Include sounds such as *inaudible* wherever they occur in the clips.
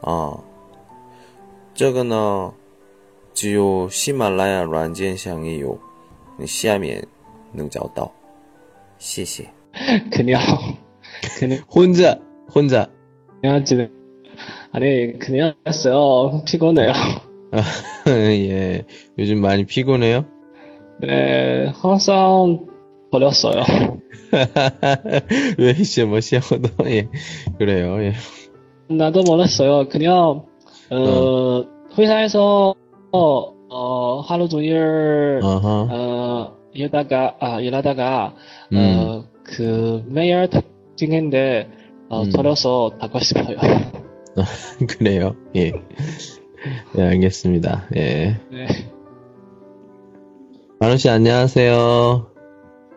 啊？这个呢，只有喜马拉雅软件上也有，你下面能找到。谢谢。 그냥 *laughs* 그냥 혼자 혼자 그냥 지금 아니 그냥 했어요 피곤해요 아, *laughs* 예 요즘 많이 피곤해요? 네 항상 버렸어요 왜 시험시험도 예 그래요 예 나도 몰랐어요 그냥 어, 회사에서 어, 어, 하루 종일 어허 어, 일하다가 아 일하다가 음. 어, 그 매일 팅했는데 어, 음. 버려서 나고 싶어요 *laughs* 그래요 예. 예 알겠습니다 예 네. 만호 씨 안녕하세요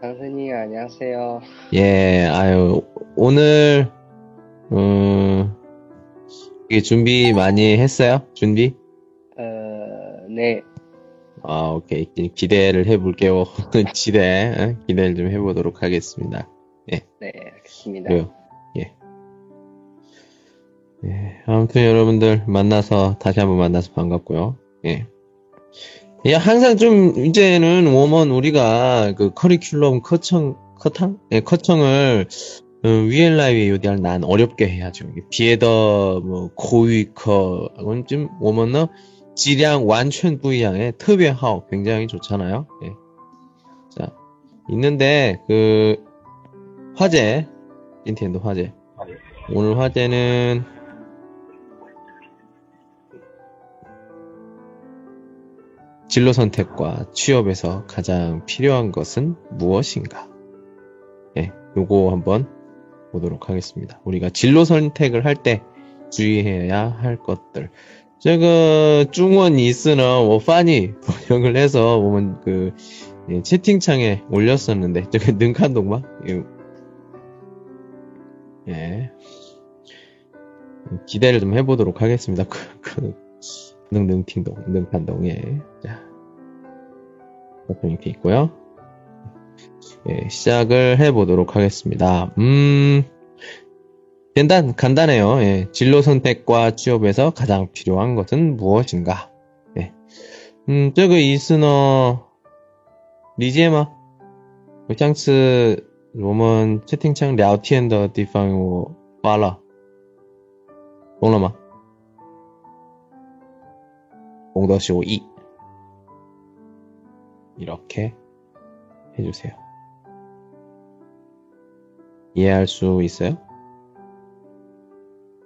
선생님 안녕하세요. 예 아유 오늘 음 이게 준비 많이 했어요 준비 어, 네, 아 오케이 기대를 해볼게요 *laughs* 기대 어? 기대를 좀 해보도록 하겠습니다 네, 알겠습니다. 그래요. 예. 예, 아무튼 여러분들 만나서 다시 한번 만나서 반갑고요. 예. 예, 항상 좀 이제는 워먼 우리가 그 커리큘럼 커청 커탕 예, 커청을 어, 위엘라이에 요디할 난 어렵게 해야죠. 비에더 뭐 고위커 좀 워먼은 질량 완전 부이양의 특별하오 굉장히 좋잖아요. 예. 자 있는데 그 화제 닌텐도 화제 오늘 화제는 진로 선택과 취업에서 가장 필요한 것은 무엇인가? 예, 요거 한번 보도록 하겠습니다. 우리가 진로 선택을 할 때 주의해야 할 것들. 제가 중원 이스나 워파니 번역을 해서 보면 그 예, 채팅창에 올렸었는데 저게 *laughs* 능칸동마 예. 예 기대를 좀 해보도록 하겠습니다. 그, 그 능능팅동 능판동에. 예. 자 오프닝 티 있고요. 예, 시작을 해보도록 하겠습니다. 음, 간단, 간단해요. 예, 진로 선택과 취업에서 가장 필요한 것은 무엇인가? 예. 음, 这个意思呢理解吗？上次我们채팅창聊天的地方我发了，懂了吗？공더 쇼2 이렇게 해주세요. 이해할 수 있어요?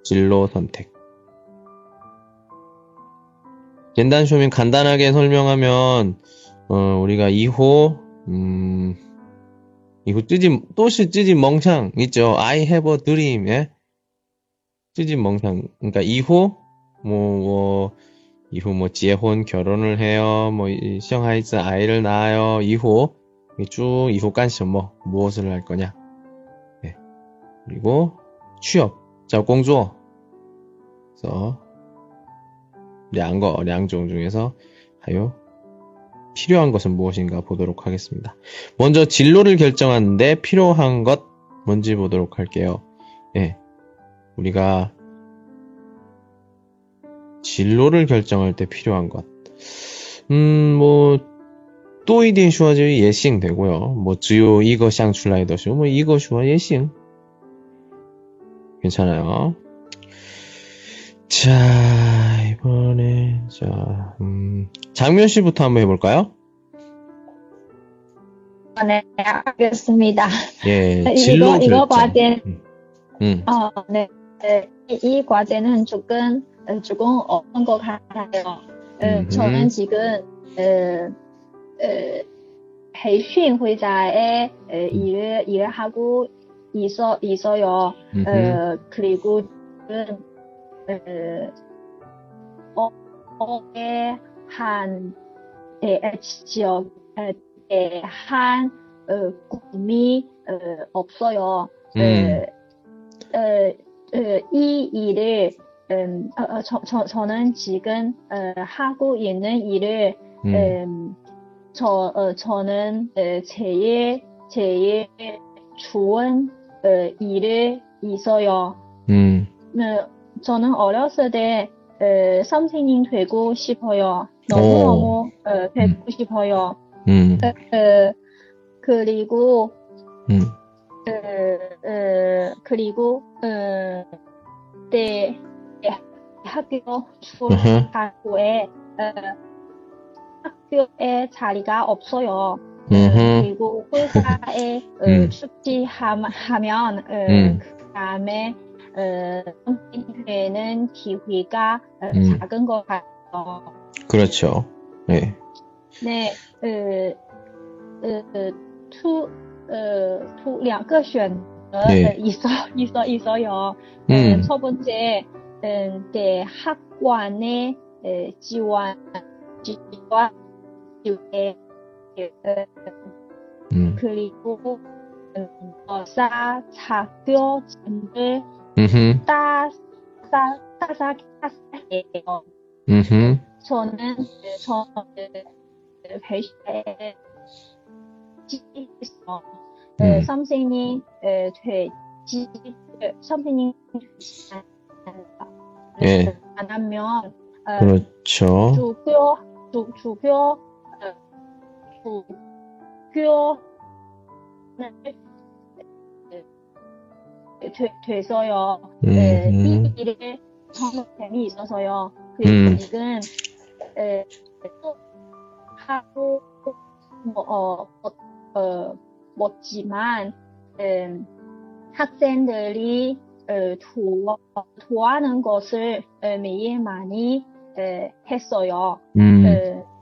진로 선택. 간단 쇼면 간단하게 설명하면 어, 우리가 2호 음, 이거 찌지 또시 찌지 멍창 있죠. I have a dream. 예? 찌지 멍창. 그러니까 2호 뭐, 뭐 2호 뭐结婚 결혼을 해요. 뭐 시험하이즈 아이를 낳아요. 2호 쭉 2호 깐시 뭐 무엇을 할 거냐. 그리고 취업, 자, 공조. 그래서 양거, 양종 중에서 하여 필요한 것은 무엇인가 보도록 하겠습니다. 먼저 진로를 결정하는데 필요한 것 뭔지 보도록 할게요. 예. 우리가 진로를 결정할 때 필요한 것. 음, 뭐, 또이디슈아지 예싱 되고요. 뭐, 주요 이거 샹출라이더슈, 뭐, 이거 슈아 예싱. 괜찮아요. 자, 이번에, 자, 음, 장면 씨부터 한번 해볼까요? 네, 알겠습니다. 예, *laughs* 이거- 진로 이거 결정. 과제- 음, 음, 어, 네. 네, 이, 이 과제는 조금, 어, 조금 어려운 것 같아요. 어, 음흠. 저는 지금, 어, 어,培训 어, 일을, 일을 하고 있어, 있어요. 음흠. 어, 그리고 지금, 어, 어에 한 에, 에, 지역 에, 한 어, 꿈이 어, 없어요. 음. 어, 어, 어, 이 일을 음, 어, 어, 저, 저, 저는 지금 어, 하고 있는 일을 음. 음, 저, 어, 저는 어, 제일 제일 좋은 어, 일을 있어요. 음. 네, 저는 어렸을 때 어, 선생님 되고 싶어요. 너무너무 어, 되고 싶어요. 음. 어, 그리고 음. 어, 어, 그리고 어, 때 학교 졸업하고에 어, 학교에 자리가 없어요. 음흠. 그리고 회사에 어, 음. 축지하면 어, 음. 그다음에 어, 선생님이 되는 기회가 어, 음. 작은 것 같아요. 그렇죠. 네. 네,呃呃呃，two 呃 two 两个选择 네. 어, 있어 있어 있어요. 음. 어, 첫 번째, 음, 대학관의 에, 지원 지원 기회 어, 음. 그리고 음, 여사 자격증을 음흠. 따, 따, 따사, 따사해요. 음흠. 저는 그, 저는 그 회사에 지서 음. 선생님 에, 되지 선생님 되지 예. 않으면 어, 그렇죠. 주교 주, 주교 어, 주교는 되, 돼서요. 에, 이 음. 일에 정말 재미있어서요. 그리고 음. 지금 에, 또 하고 뭐, 어, 어, 어, 멋지만 음, 학생들이 어, 도와, 도와는 것을 어, 매일 많이 에, 했어요. 음. 어, 어,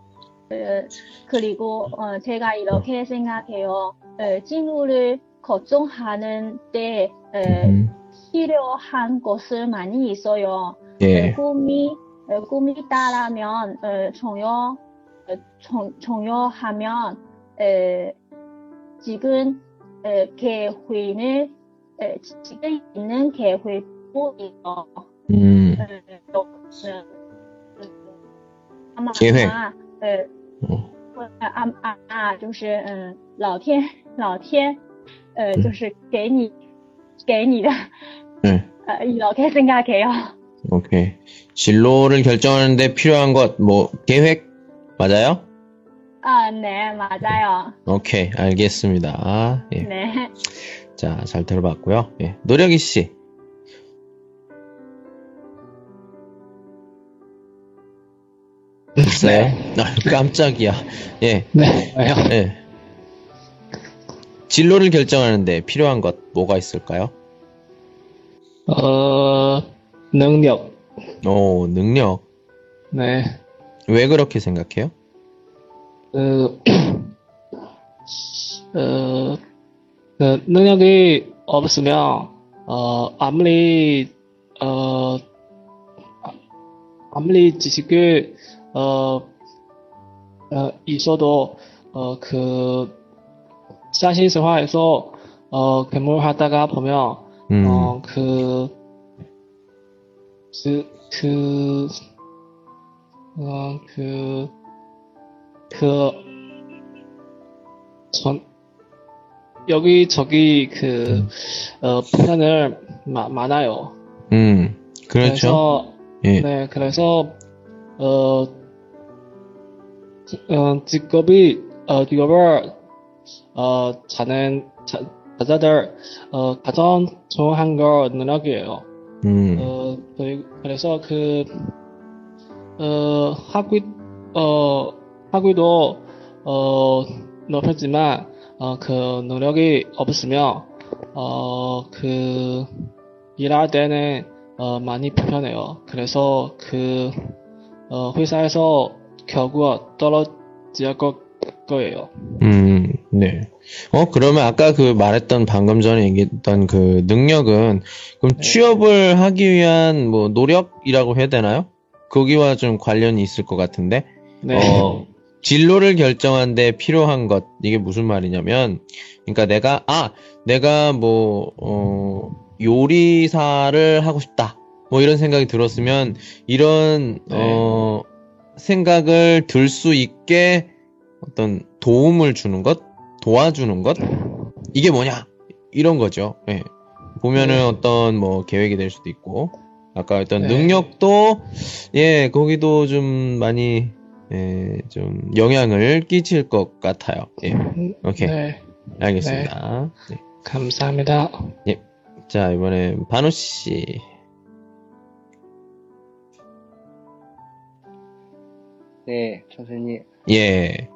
그리고 어, 제가 이렇게 생각해요. 어, 진우를 걱정하는 때 어, 음. 필요한 것을 많이 있어요. 예. 꿈이 꿈이 따라면 중요 중요하면 지금 계획을 지금 있는 계획도 있어. 음. 계획. 네. 妈妈机会妈呃，哦问啊啊啊，就是嗯，老天老天，呃，嗯就是给你给你的， 네. 어, 이렇게 생각해요. 오케이. 진로를 결정하는데 필요한 것, 뭐, 계획? 맞아요? 아, 네, 맞아요. 오케이. 알겠습니다. 예. 네. 자, 잘 들어봤고요. 예. 노력이 씨. 됐어요? 아, 깜짝이야. 예. 네? 예. 진로를 결정하는데 필요한 것 뭐가 있을까요? 어, 능력. 오, 능력. 네. 왜 그렇게 생각해요? 그, *clears throat* 어, 그 능력이 없으면, 어, 아무리, 어, 아- 아무리 지식을, 어, 어, 있어도, 어, 그, 사실생활에서, 어, 근무하다가 보면, 음, 어, 그, 그, 그, 어, 그, 그, 전, 여기, 저기, 그, 어, 표현을 마, 많아요. 음, 그렇죠. 그래서, 예. 네, 그래서, 어, 지- 어, 직업이, 어, 직업을, 어, 자는, 자, 자자들, 어, 가장 좋아한 거 능력이에요. 음, 어, 그래서 그, 어, 학위, 어, 학위도, 어, 높였지만, 어, 그 능력이 없으면, 어, 그, 일할 때는, 어, 많이 불편해요. 그래서 그, 어, 회사에서 결국 떨어질 거, 거예요. 음, 네. 어, 그러면 아까 그 말했던 방금 전에 얘기했던 그 능력은 그럼 네. 취업을 하기 위한 뭐 노력이라고 해야 되나요? 거기와 좀 관련이 있을 것 같은데. 네. 어, 진로를 결정하는데 필요한 것, 이게 무슨 말이냐면, 그러니까 내가, 아, 내가 뭐, 어, 요리사를 하고 싶다. 뭐 이런 생각이 들었으면, 이런, 네. 어, 생각을 들 수 있게 어떤 도움을 주는 것, 도와주는 것, 이게 뭐냐? 이런 거죠. 예. 보면은 네. 어떤 뭐 계획이 될 수도 있고, 아까 했던 네. 능력도, 예, 거기도 좀 많이, 예, 좀 영향을 끼칠 것 같아요. 예. 오케이. 네. 알겠습니다. 네. 감사합니다. 자, 이번에 반우 씨. 네, 선생님。 예.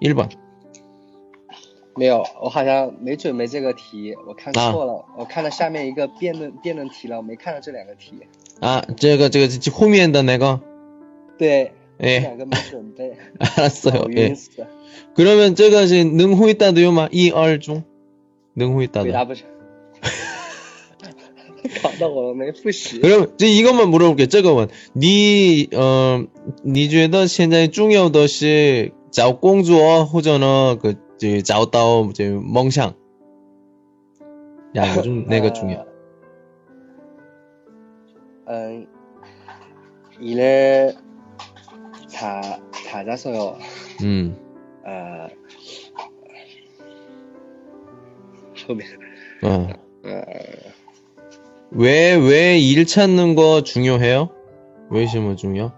1번.没有，我好像没准备这个题，我看啊错了，我看了下面一个辩论辩论题了，我没看到这两个题。 아, 제가, 제가, 지금 호미엔다 내가. 对，这 예. 两个没准备， 알았어요. 我 예. 晕死了， 그러면 제가 지금 능후있다도요, 마, 1, 2중 능후있다도. 回答不成，搞得我没复习。 그럼 이제 이것만 물어볼게. 这个问你呃你觉得现在重要的是找工作或者呢个就找到就梦想两个中哪个重要？ 음, 일을 다 찾아서요. 음. 어, 소비, 어. 어, 왜, 왜 일 찾는 거 중요해요? 왜 시면 중요?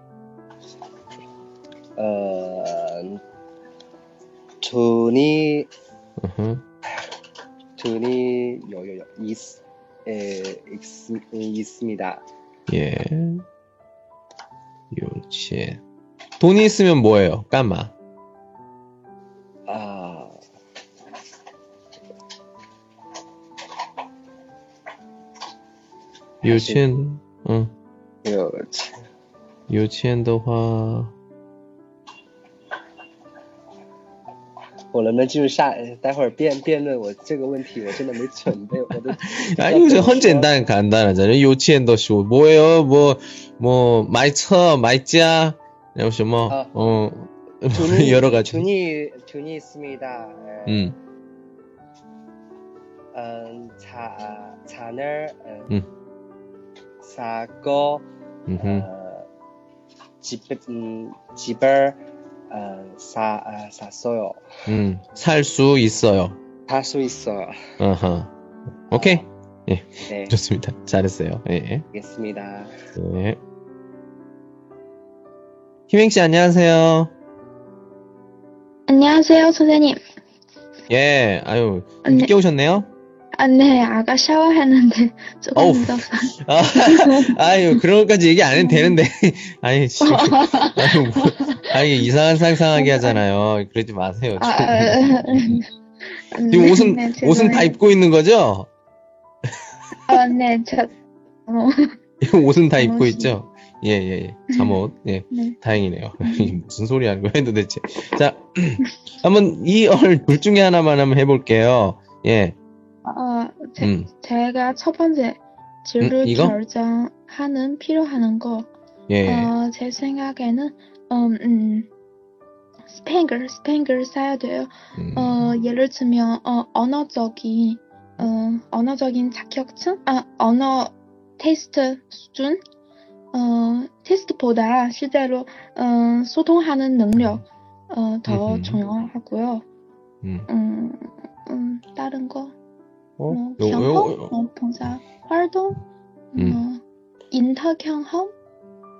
어, 돈이. 돈이 요요요 있, 에, 있, 있습니다. 예. 요치. 돈이 있으면 뭐예요? 까마. 아, 요치엔, 어, 有 요치엔 的话,我能不能进入下？待会儿辩辩论我这个问题，我真的没准备，我都 *laughs* 아니, 이거 헌简单 간단하잖아요. 요치엔도 쇼. 뭐예요? 뭐, 뭐, 마이처, 마이짜, 뭐, 什么, 아. 어, 돈이 여러 가지. 돈이 *laughs* 돈이 있습니다. 에, 음, 음, 차, 아, 차를 음, 음. 사고 음흠. 어, 집, 음, 집을 어, 사, 아, 샀어요. 음, 살 수 있어요. 살 수 있어요. 아하. 오케이. 네, 좋습니다. 잘했어요. 예. 알겠습니다. 네. 희맹 씨, 안녕하세요. 안녕하세요, 선생님. 예, 아유, 네. 늦게 오셨네요? 아, 네, 아까 샤워했는데 *laughs* 조금 어우. 늦었어요. *laughs* 아, 아유, 그런 것까지 얘기 안 해도 되는데. *laughs* 아니, 지금. 아유, 뭐, 아니, 이상한 상상하게 하잖아요. 그러지 마세요. 아, 아, 지금 옷은, 네, 옷은 다. 입고 있는 거죠? 아, 네, 저, 어, 옷은 다 입고. 있죠? 예, 예, 예. 잠옷. 예. 네. 다행이네요. 무슨 소리 하는 거예요, 도대체. 자, *clears throat* 한번 이 얼 둘 중에 하나만 한번 해볼게요. 예. 어, 제, 음, 제가 첫 번째 진로 음, 이거? 결정하는 필요하는 거, 예. 어, 제 생각에는, 음, 음, 스팽글, 스팽글 써야 돼요. 음, 어, 예를 들면, 어, 언어적인, 어, 언어적인 자격증? 아, 언어 테스트 수준? 어, 테스트보다 실제로, 어, 소통하는 능력, 어, 더 음흠. 중요하고요. 음. 음, 음, 다른 거, 어? 뭐, 요, 경험, 요, 뭐, 봉사 활동, 음. 뭐, 인터 경험?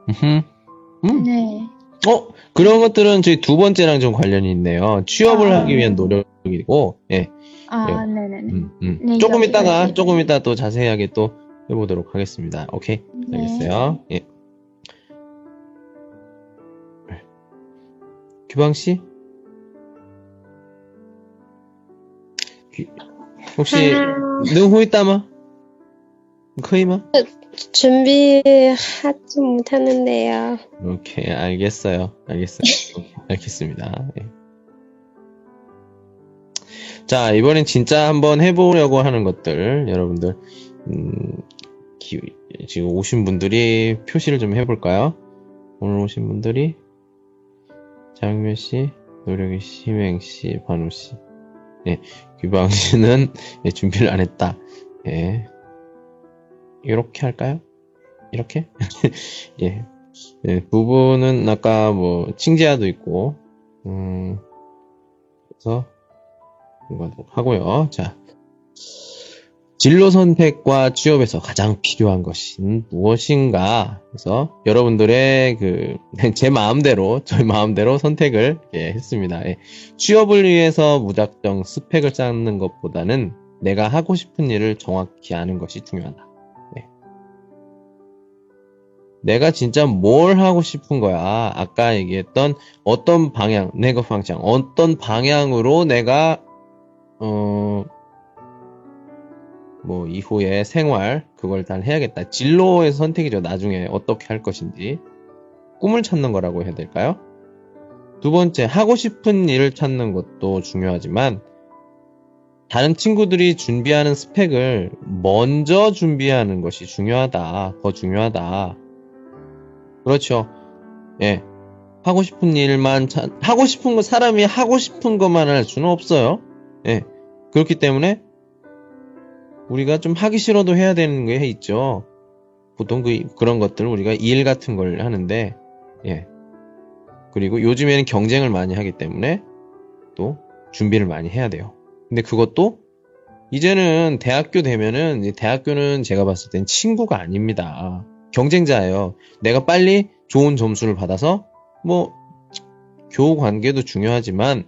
음. 네. 어, 그런 것들은 저희 두 번째랑 좀 관련이 있네요. 취업을 아. 하기 위한 노력이고, 예. 아, 네네네. 음, 음. 네, 조금 이거, 있다가, 이거, 조금 이따 또 자세하게 또 해보도록 하겠습니다. 오케이. 네. 알겠어요. 예. 규방 씨? 혹시, 능후 있다마? 커이마? 준비하지 못하는데요. 오케이, 알겠어요. 알겠어요. 알겠습니다. 예. 자, 이번엔 진짜 한번 해보려고 하는 것들, 여러분들, 음, 기- 지금 오신 분들이 표시를 좀 해볼까요? 오늘 오신 분들이, 장면 씨, 노력의 씨, 희맹 씨, 반우 씨. 예, 규방 씨는 예, 준비를 안 했다. 예. 이렇게 할까요? 이렇게? *laughs* 예. 예, 부부는 아까 뭐, 칭지아도 있고, 음, 그래서, 이거 하고요. 자. 진로 선택과 취업에서 가장 필요한 것은 무엇인가? 그래서 여러분들의 그, *laughs* 제 마음대로, 저희 마음대로 선택을 예, 했습니다. 예. 취업을 위해서 무작정 스펙을 쌓는 것보다는 내가 하고 싶은 일을 정확히 아는 것이 중요하다. 예. 내가 진짜 뭘 하고 싶은 거야. 아까 얘기했던 어떤 방향, 내가 방향, 어떤 방향으로 내가 어, 뭐, 이후에 생활, 그걸 다 해야겠다. 진로의 선택이죠. 나중에 어떻게 할 것인지. 꿈을 찾는 거라고 해야 될까요? 두 번째, 하고 싶은 일을 찾는 것도 중요하지만, 다른 친구들이 준비하는 스펙을 먼저 준비하는 것이 중요하다. 더 중요하다. 그렇죠. 예. 하고 싶은 일만, 찾- 하고 싶은 거, 사람이 하고 싶은 것만 할 수는 없어요. 예. 그렇기 때문에 우리가 좀 하기 싫어도 해야 되는 게 있죠. 보통 그, 그런 것들 우리가 일 같은 걸 하는데, 예. 그리고 요즘에는 경쟁을 많이 하기 때문에 또 준비를 많이 해야 돼요. 근데 그것도 이제는 대학교 되면은, 이 대학교는 제가 봤을 땐 친구가 아닙니다. 경쟁자예요. 내가 빨리 좋은 점수를 받아서, 뭐, 교우 관계도 중요하지만,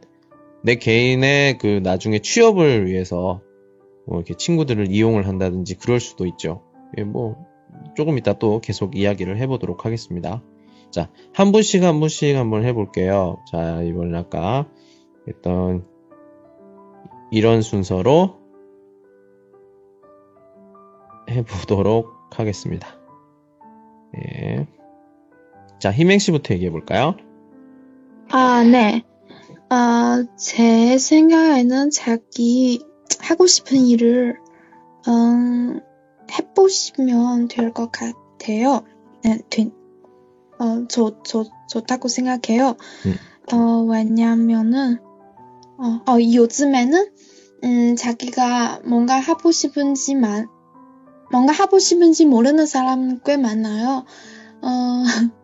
내 개인의 그 나중에 취업을 위해서 뭐 이렇게 친구들을 이용을 한다든지 그럴 수도 있죠. 예, 뭐 조금 이따 또 계속 이야기를 해보도록 하겠습니다. 자, 한 분씩 한 분씩 한번 해볼게요. 자, 이번엔 아까 했던 이런 순서로 해보도록 하겠습니다. 예. 자, 희맹 씨부터 얘기해 볼까요? 아, 네. 아, 제 생각에는 자기 하고 싶은 일을, 음, 해보시면 될 것 같아요. 네, 된, 어, 좋, 좋, 좋다고 생각해요. 음. 어, 왜냐면은, 어, 어, 요즘에는, 음, 자기가 뭔가 하고 싶은지만, 뭔가 하고 싶은지 모르는 사람 꽤 많아요. 어, *laughs*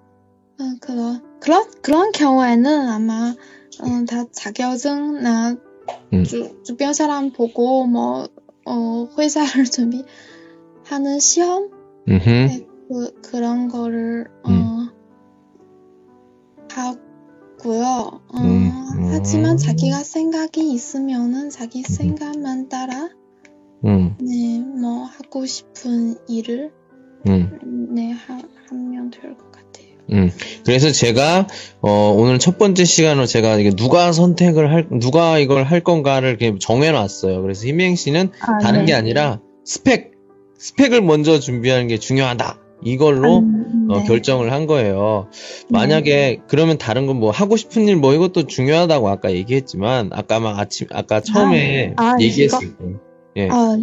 어, 그거, 그런, 그런 경우에는 아마, 어, 다 자격증 나 음. 주, 주변 사람 보고 뭐, 어, 회사를 *laughs* 준비하는 시험? 네, 그, 그런 거를, 어, 음. 하고요. 어, 음, 음. 하지만 자기가 생각이 있으면은 자기 생각만 따라, 음, 네, 뭐, 하고 싶은 일을, 음. 네, 하, 하면 될것 같아요. 음. 그래서 제가 어, 오늘 첫 번째 시간으로 제가 이게 누가 선택을 할 누가 이걸 할 건가를 정해놨어요. 그래서 희맹 씨는 아, 다른 네. 게 아니라 스펙 스펙을 먼저 준비하는 게 중요하다. 이걸로 음, 어, 네. 결정을 한 거예요. 만약에 그러면 다른 건 뭐 하고 싶은 일 뭐 이것도 중요하다고 아까 얘기했지만 아까 막 아침 아까 처음에 아, 얘기했을 때 예. 아,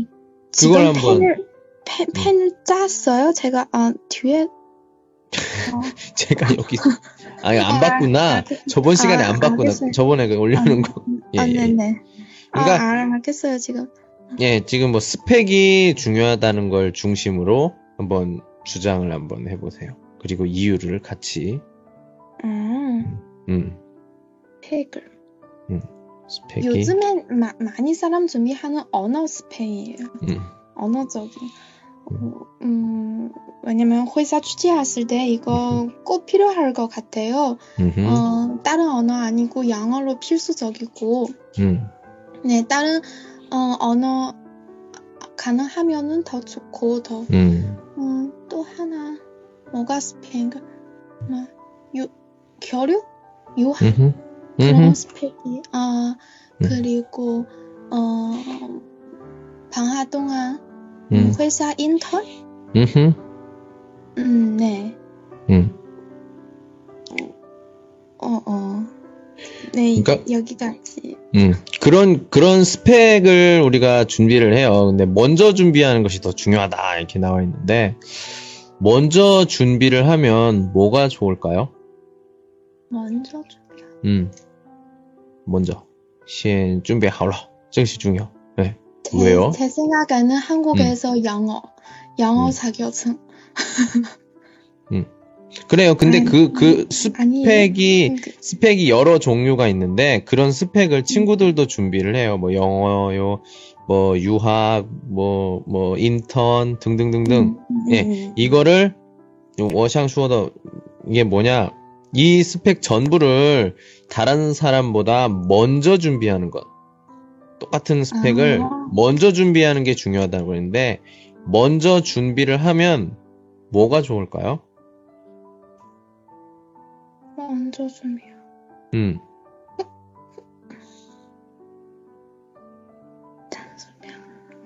그걸 한번- 펜을, 펜, 펜을 짰어요? 제가, 아, 뒤에, 어, *laughs* 제가 여기 아니 안 아, 봤구나. 저번 시간에 아, 안 봤구나. 알겠어요. 저번에 그 올려놓은 거. 예, 아, 예, 예. 네네. 그러니까- 아, 알- 알겠어요, 지금. 예, 지금 뭐 스펙이 중요하다는 걸 중심으로 한번 주장을 한번 해보세요. 그리고 이유를 같이, 음, 음, 스펙을. 스펙이, 요즘엔 마, 많이 사람 준비하는 언어 스펙이에요. 음, 언어적인. 어, 음, 왜냐면 회사 취직했을 때 이거 꼭 필요할 것 같아요. 음흠, 어, 다른 언어 아니고 영어로 필수적이고, 음, 네, 다른 어, 언어 가능하면은 더 좋고 더. 음, 음, 또 하나 뭐가 스펙 뭐 유, 교류? 유학 음흠, 그런 음흠, 스펙이 아 음. 그리고 어 방학 동안 음, 회사 인턴 음흠, 음네 음, 어어 네, 그러니까- 여기까지. 음, 그런, 그런 스펙을 우리가 준비를 해요. 근데 먼저 준비하는 것이 더 중요하다. 이렇게 나와 있는데, 먼저 준비를 하면 뭐가 좋을까요? 먼저 준비. 음, 먼저. 先准备好了. 즉시 중요. 네. 왜요? 제, 제 생각에는 한국에서 영어, 영어 음. 자격증. *laughs* 그래요. 근데 아니, 그, 그. 스펙이, 그- 스펙이 여러 종류가 있는데, 그런 스펙을 친구들도 준비를 해요. 뭐, 영어요, 뭐, 유학, 뭐, 뭐, 인턴, 등등등등. 음, 예, 음, 이거를 워샹 슈어더 이게 뭐냐? 이 스펙 전부를 다른 사람보다 먼저 준비하는 것. 똑같은 스펙을 아. 먼저 준비하는 게 중요하다고 했는데 먼저 준비를 하면 뭐가 좋을까요? 먼저 준비. 음.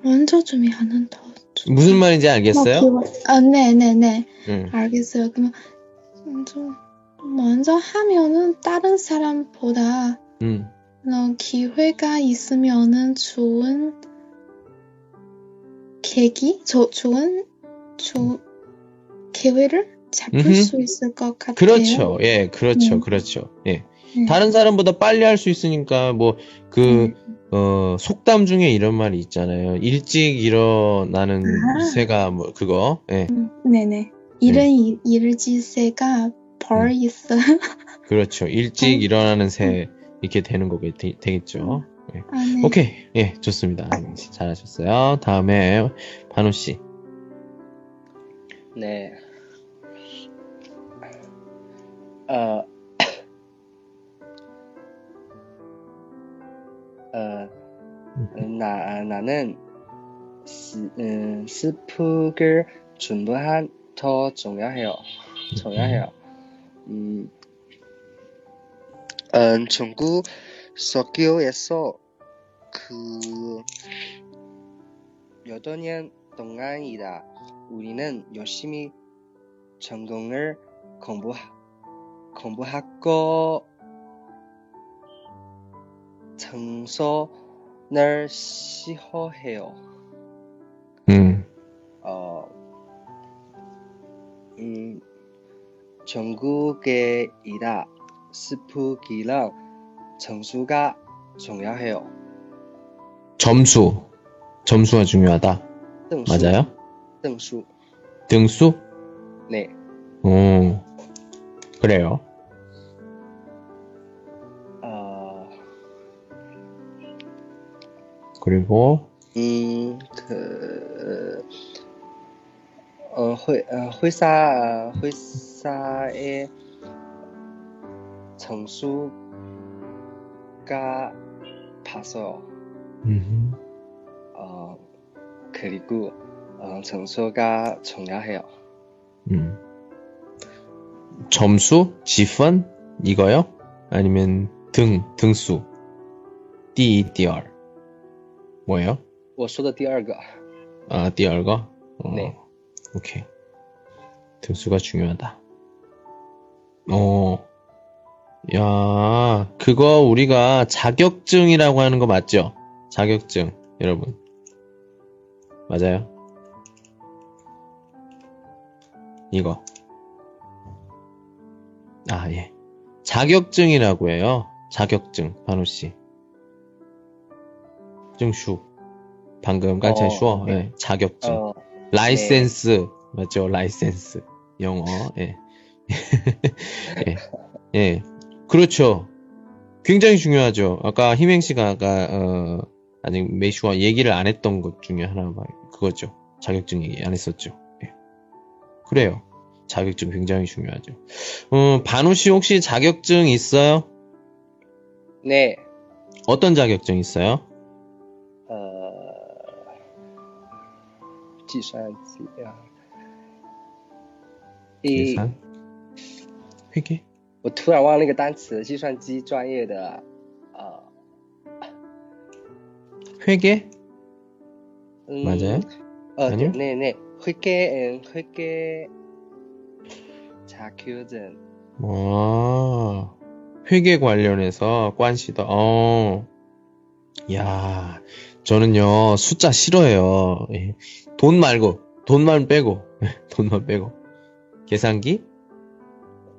먼저 준비하는 더. 좋- 무슨 말인지 알겠어요? 아, 네, 네, 네. 음. 알겠어요. 그럼 먼저 먼저 하면은 다른 사람보다 음. 어, 기회가 있으면은 좋은 계기, 저, 좋은 조, 기회를 잡을 음흠. 수 있을 것 같아요. 그렇죠. 예, 그렇죠. 음. 그렇죠. 예. 네. 다른 사람보다 빨리 할 수 있으니까 뭐그 네. 어, 속담 중에 이런 말이 있잖아요. 일찍 일어나는 아. 새가 뭐 그거. 예. 음, 네네. 이른 일- 일지새가 벌 있어요. *laughs* 그렇죠. 일찍 음. 일어나는 새 이렇게 되는 거게 되, 되겠죠. 예. 아, 네. 오케이. 예, 좋습니다. 잘하셨어요. 다음에 반우 씨. 네. 어, *coughs* 어, 나, 나는 스, 음, 스프를 준비한 더 중요해요. 중요해요. 음, 음, 중국 석교에서 그 여덟 년 동안이다. 우리는 열심히 전공을 공부 공부하고 청소를 시호해요. 음. 어, 음, 전국에 이다 스프기랑 점수가 중요해요. 점수. 점수가 중요하다. 등수, 맞아요? 등수. 등수? 네. 오. 그래요. 어, 그리고 음, 그, 어, 회, 어, 회사, 회사의 점수가 봤어요. 음. 어, 그리고, 어, 점수가 중요해요. 음. 점수? 지phân? 이거요? 아니면 등, 등수? 第一,第二. 뭐예요? 我说的第二个， 아, 第二个? 어, 네. 오케이. 등수가 중요하다. 어. 야, 그거 우리가 자격증이라고 하는 거 맞죠? 자격증, 여러분. 맞아요? 이거. 아, 예. 자격증이라고 해요. 자격증, 반우씨. 증슈. 방금 어, 说. 네. 예, 자격증. 어, 라이센스. 맞죠? 라이센스. 영어. 예. *laughs* 예. 예. 그렇죠. 굉장히 중요하죠. 아까 희맹씨가 아까 어, 아직 没说话 얘기를 안 했던 것 중에 하나가 그거죠. 자격증 얘기 안 했었죠. 예. 그래요. 자격증 굉장히 중요하죠. 어, 반우 씨 혹시 자격증 있어요? 네. 어떤 자격증 있어요? 어, 지산, 이... 계산? 회계? 我突然忘了那个单词，计算机专业的，呃， 회계? 음, 맞아요? 어, 아니요? 네, 네, 회계, 음, 회계 자격증, 와, 회계 관련해서 관시더. 어. 야, 저는요 숫자 싫어해요. 예. 돈 말고 돈만 빼고 돈만 빼고 계산기?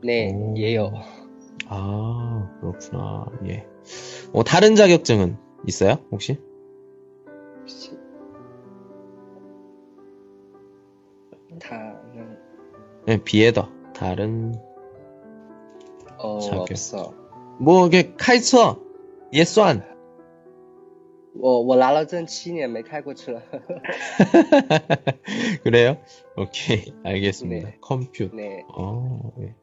네, 오. 예요. 아 그렇구나. 예. 어, 다른 자격증은 있어요 혹시? 다는 네, 비에더 다른 어 자격. 없어. 뭐 이게 카이처 예算我我拿了证七年没开过车。 그래요? 오케이 알겠습니다. 네. 컴퓨터. 네. 어, 예.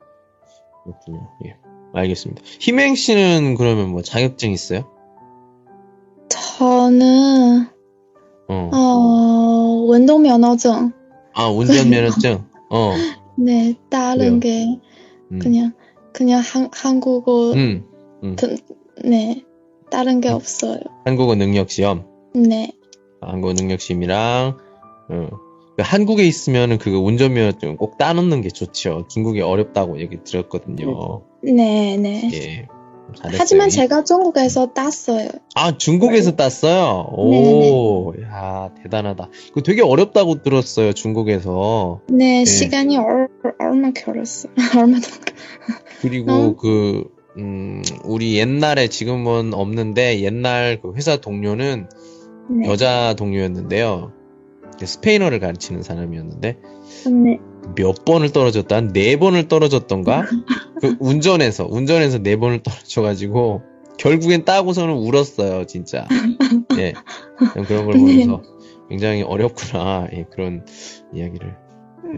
그렇군요. 예. 알겠습니다. 희맹 씨는 그러면 뭐 자격증 있어요? 저는 어. 어, 운동 면허증. 아, 운전 면허증? 어. *laughs* 네, 다른 게 음. 그냥 그냥 한, 한국어 음. 드- 네, 다른 게 없어요. 한국어 능력 시험. 네, 한국어 능력 시험이랑 어. 그 한국에 있으면은 그거 운전면허증 꼭 따놓는 게 좋죠. 중국이 어렵다고 얘기 들었거든요. 네, 네. 예. 잘했어요. 하지만 제가 중국에서 땄어요. 아, 중국에서 땄어요? 오, 야, 대단하다. 그 되게 어렵다고 들었어요, 중국에서. 네, 시간이 얼, 얼마 걸렸어. *laughs* 얼마 더. 그리고 어? 그, 음, 우리 옛날에 지금은 없는데 옛날 그 회사 동료는 네, 여자 동료였는데요. 스페인어를 가르치는 사람이었는데 네. 몇 번을 떨어졌다? 한 네 번을 떨어졌던가? *laughs* 그 운전해서, 운전해서 네 번을 떨어져가지고 결국엔 따고서는 울었어요, 진짜. *laughs* 예. 그런 걸 보면서 굉장히 어렵구나. 예, 그런 이야기를.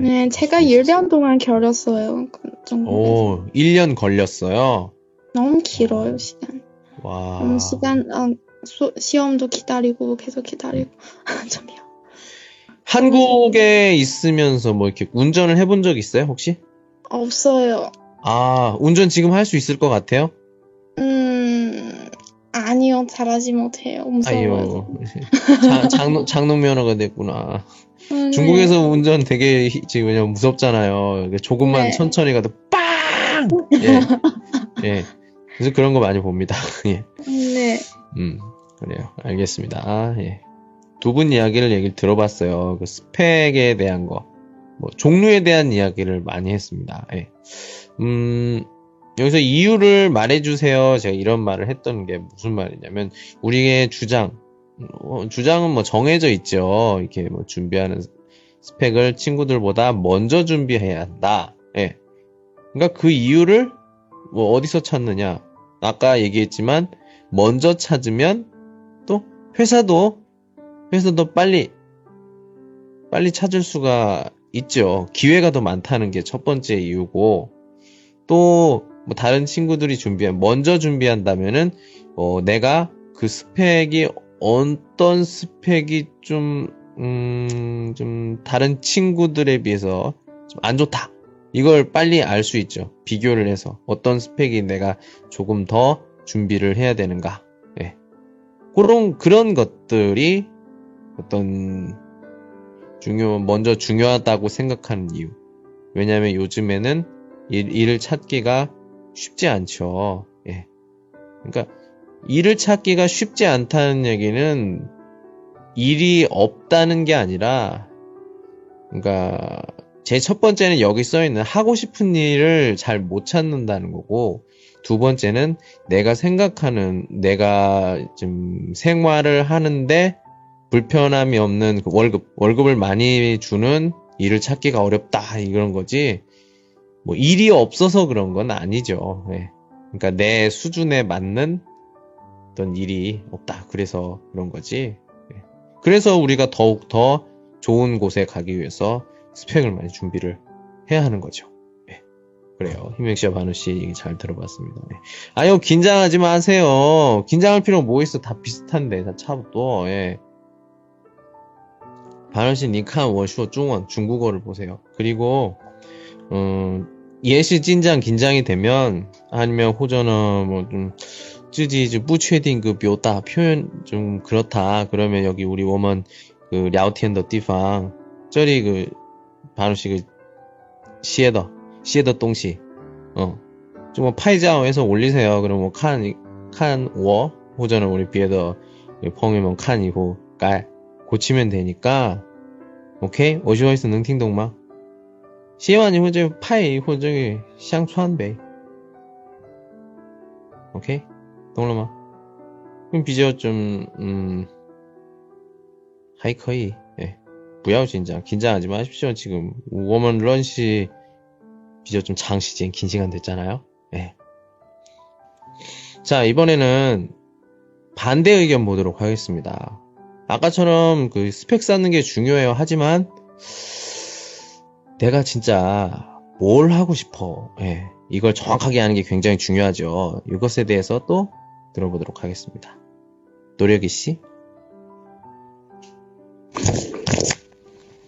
네, 제가 1년 동안 걸렸어요. 그. 오, 1년 걸렸어요. 너무 길어요, 시간. 와. 너무 시간, 어, 수, 시험도 기다리고, 계속 기다리고. *laughs* 좀요. 한국에 있으면서 뭐 이렇게 운전을 해본 적 있어요, 혹시? 없어요. 아, 운전 지금 할 수 있을 것 같아요? 음, 아니요, 잘하지 못해요. 무서워요. 아유, 장, 장롱, 장롱 면허가 됐구나. 음, 중국에서 운전 되게 히- 지금 왜냐면 무섭잖아요. 조금만 네. 천천히 가도 빵! 예. 예. 그래서 그런 거 많이 봅니다. *laughs* 예. 네. 음, 그래요. 알겠습니다. 아, 예. 두 분 이야기를 얘기를 들어봤어요. 그 스펙에 대한 거, 뭐, 종류에 대한 이야기를 많이 했습니다. 예. 음, 여기서 이유를 말해주세요. 제가 이런 말을 했던 게 무슨 말이냐면, 우리의 주장, 어, 주장은 뭐 정해져 있죠. 이렇게 뭐 준비하는 스펙을 친구들보다 먼저 준비해야 한다. 예. 그러니까 그 이유를 뭐 어디서 찾느냐. 아까 얘기했지만, 먼저 찾으면 또 회사도 회사도 빨리 빨리 찾을 수가 있죠. 기회가 더 많다는 게 첫 번째 이유고 또 뭐 다른 친구들이 준비한 먼저 준비한다면은 어 내가 그 스펙이 어떤 스펙이 좀 음, 좀 다른 친구들에 비해서 좀 안 좋다. 이걸 빨리 알 수 있죠. 비교를 해서 어떤 스펙이 내가 조금 더 준비를 해야 되는가. 예. 그런, 그런 것들이 어떤 중요, 먼저 중요하다고 생각하는 이유. 왜냐면 요즘에는 일, 일을 찾기가 쉽지 않죠. 예. 그러니까 일을 찾기가 쉽지 않다는 얘기는 일이 없다는 게 아니라, 그러니까 제 첫 번째는 여기 써 있는 하고 싶은 일을 잘 못 찾는다는 거고, 두 번째는 내가 생각하는, 내가 좀 생활을 하는데 불편함이 없는 그 월급, 월급을 많이 주는 일을 찾기가 어렵다, 이런 거지. 뭐 일이 없어서 그런 건 아니죠. 예. 그러니까 내 수준에 맞는 어떤 일이 없다. 그래서 그런 거지. 예. 그래서 우리가 더욱 더 좋은 곳에 가기 위해서 스펙을 많이 준비를 해야 하는 거죠. 예. 그래요. 희명 씨와 반우 씨 얘기 잘 들어봤습니다. 예. 아유, 긴장하지 마세요. 긴장할 필요가 뭐 있어. 다 비슷한데, 다 차부터. 예. 발음시 니칸 워쇼 중원 중국어를 보세요. 그리고 음, 예시 진장 긴장이 되면 아니면 호전은 뭐좀 쯔지 부채딩그 묘다 표현 좀 그렇다 그러면 여기 우리 워먼 그 랴오티엔더 띠팡 저리 그 발음시 그 시에더 시에더 똥시 어좀 뭐 파이자오에서 올리세요. 그럼 뭐 칸 칸워 호전어 우리 비에더 그 펑이면 칸이고 깔 고치면 되니까. 오케이? 오시와이스 능팅동마. 시원이 호주 파이 호주 샹추한베 오케이? 동로마. 그럼 비저 좀 음, 하이커이. 예. 부야 진짜. 긴장하지 마십시오. 지금 워먼 런시 비저 좀 장시진 긴 시간 됐잖아요. 예. 자 이번에는 반대 의견 보도록 하겠습니다. 아까처럼 그 스펙 쌓는 게 중요해요. 하지만, 내가 진짜 뭘 하고 싶어. 예. 이걸 정확하게 하는 게 굉장히 중요하죠. 이것에 대해서 또 들어보도록 하겠습니다. 노력이 씨?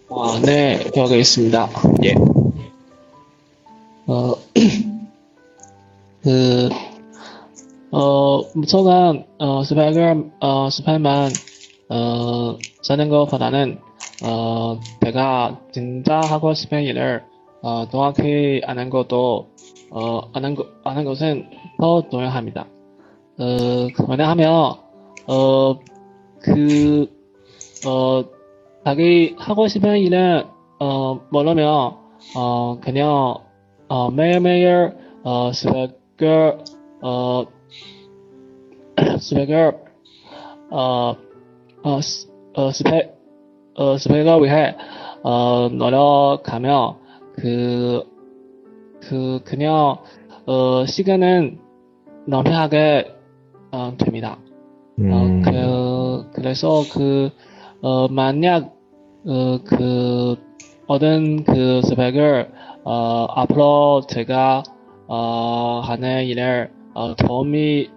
아, 네, 기억하겠습니다. 예. 어, *clears throat* 그, 어, 무조건, 어, 스펙을, 어, 스펙만, 어, 짜는 것보다는, 어, 내가 진짜 하고 싶은 일을, 어, 정확히 아는 것도, 어, 아는 것, 아는 것은 더 중요합니다. 어, 왜냐하면, 어, 그, 어, 자기 하고 싶은 일은, 어, 모르면, 어, 그냥, 어, 매일매일, 어, 스펙을, 어, *clears throat* 스펙을, 어, 어, 스, 어, 스펙, 어, 스펙을 위해, 어, 노력하며, 그, 그, 그냥, 어, 시간은 낭비하게, 어, 됩니다. 음, 어, 그, 그래서 그, 어, 만약, 어, 그, 얻은 그 스펙을, 어, 앞으로 제가, 어, 하는 일을, 어, 도움이,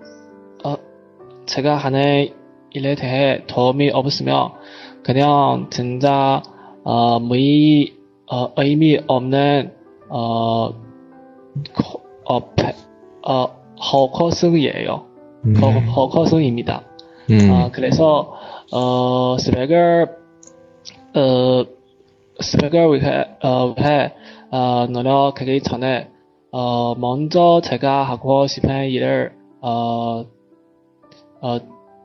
어, 제가 하는 일에 대해 도움이 없으면, 그냥 진짜, 어, 무의, 어, 의미 없는, 어, 코- 어, 배- 어, 허커승이에요. 음, 허, 허커승입니다. 음, 아, 그래서, 어, 스펙을, 어, 스펙을 위해, 어, 위해, 어, 노력하기 전에, 어, 먼저 제가 하고 싶은 일을, 어, 어,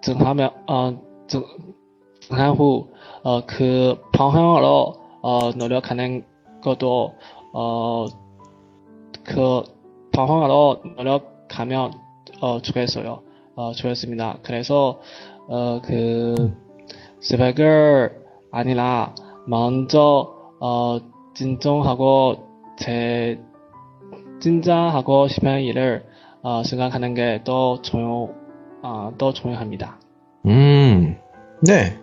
정하면, 어, 후, 어, 그 방향으로, 어, 노력하는 것도, 어, 그 방향으로 노력하면, 어, 좋겠어요. 어, 좋았습니다. 그래서, 어, 그, 스펙을 아니라, 먼저, 어, 진정하고, 제, 진짜 하고 싶은 일을, 어, 생각하는 게 더 중요, 어, 더 중요합니다. 음, 네.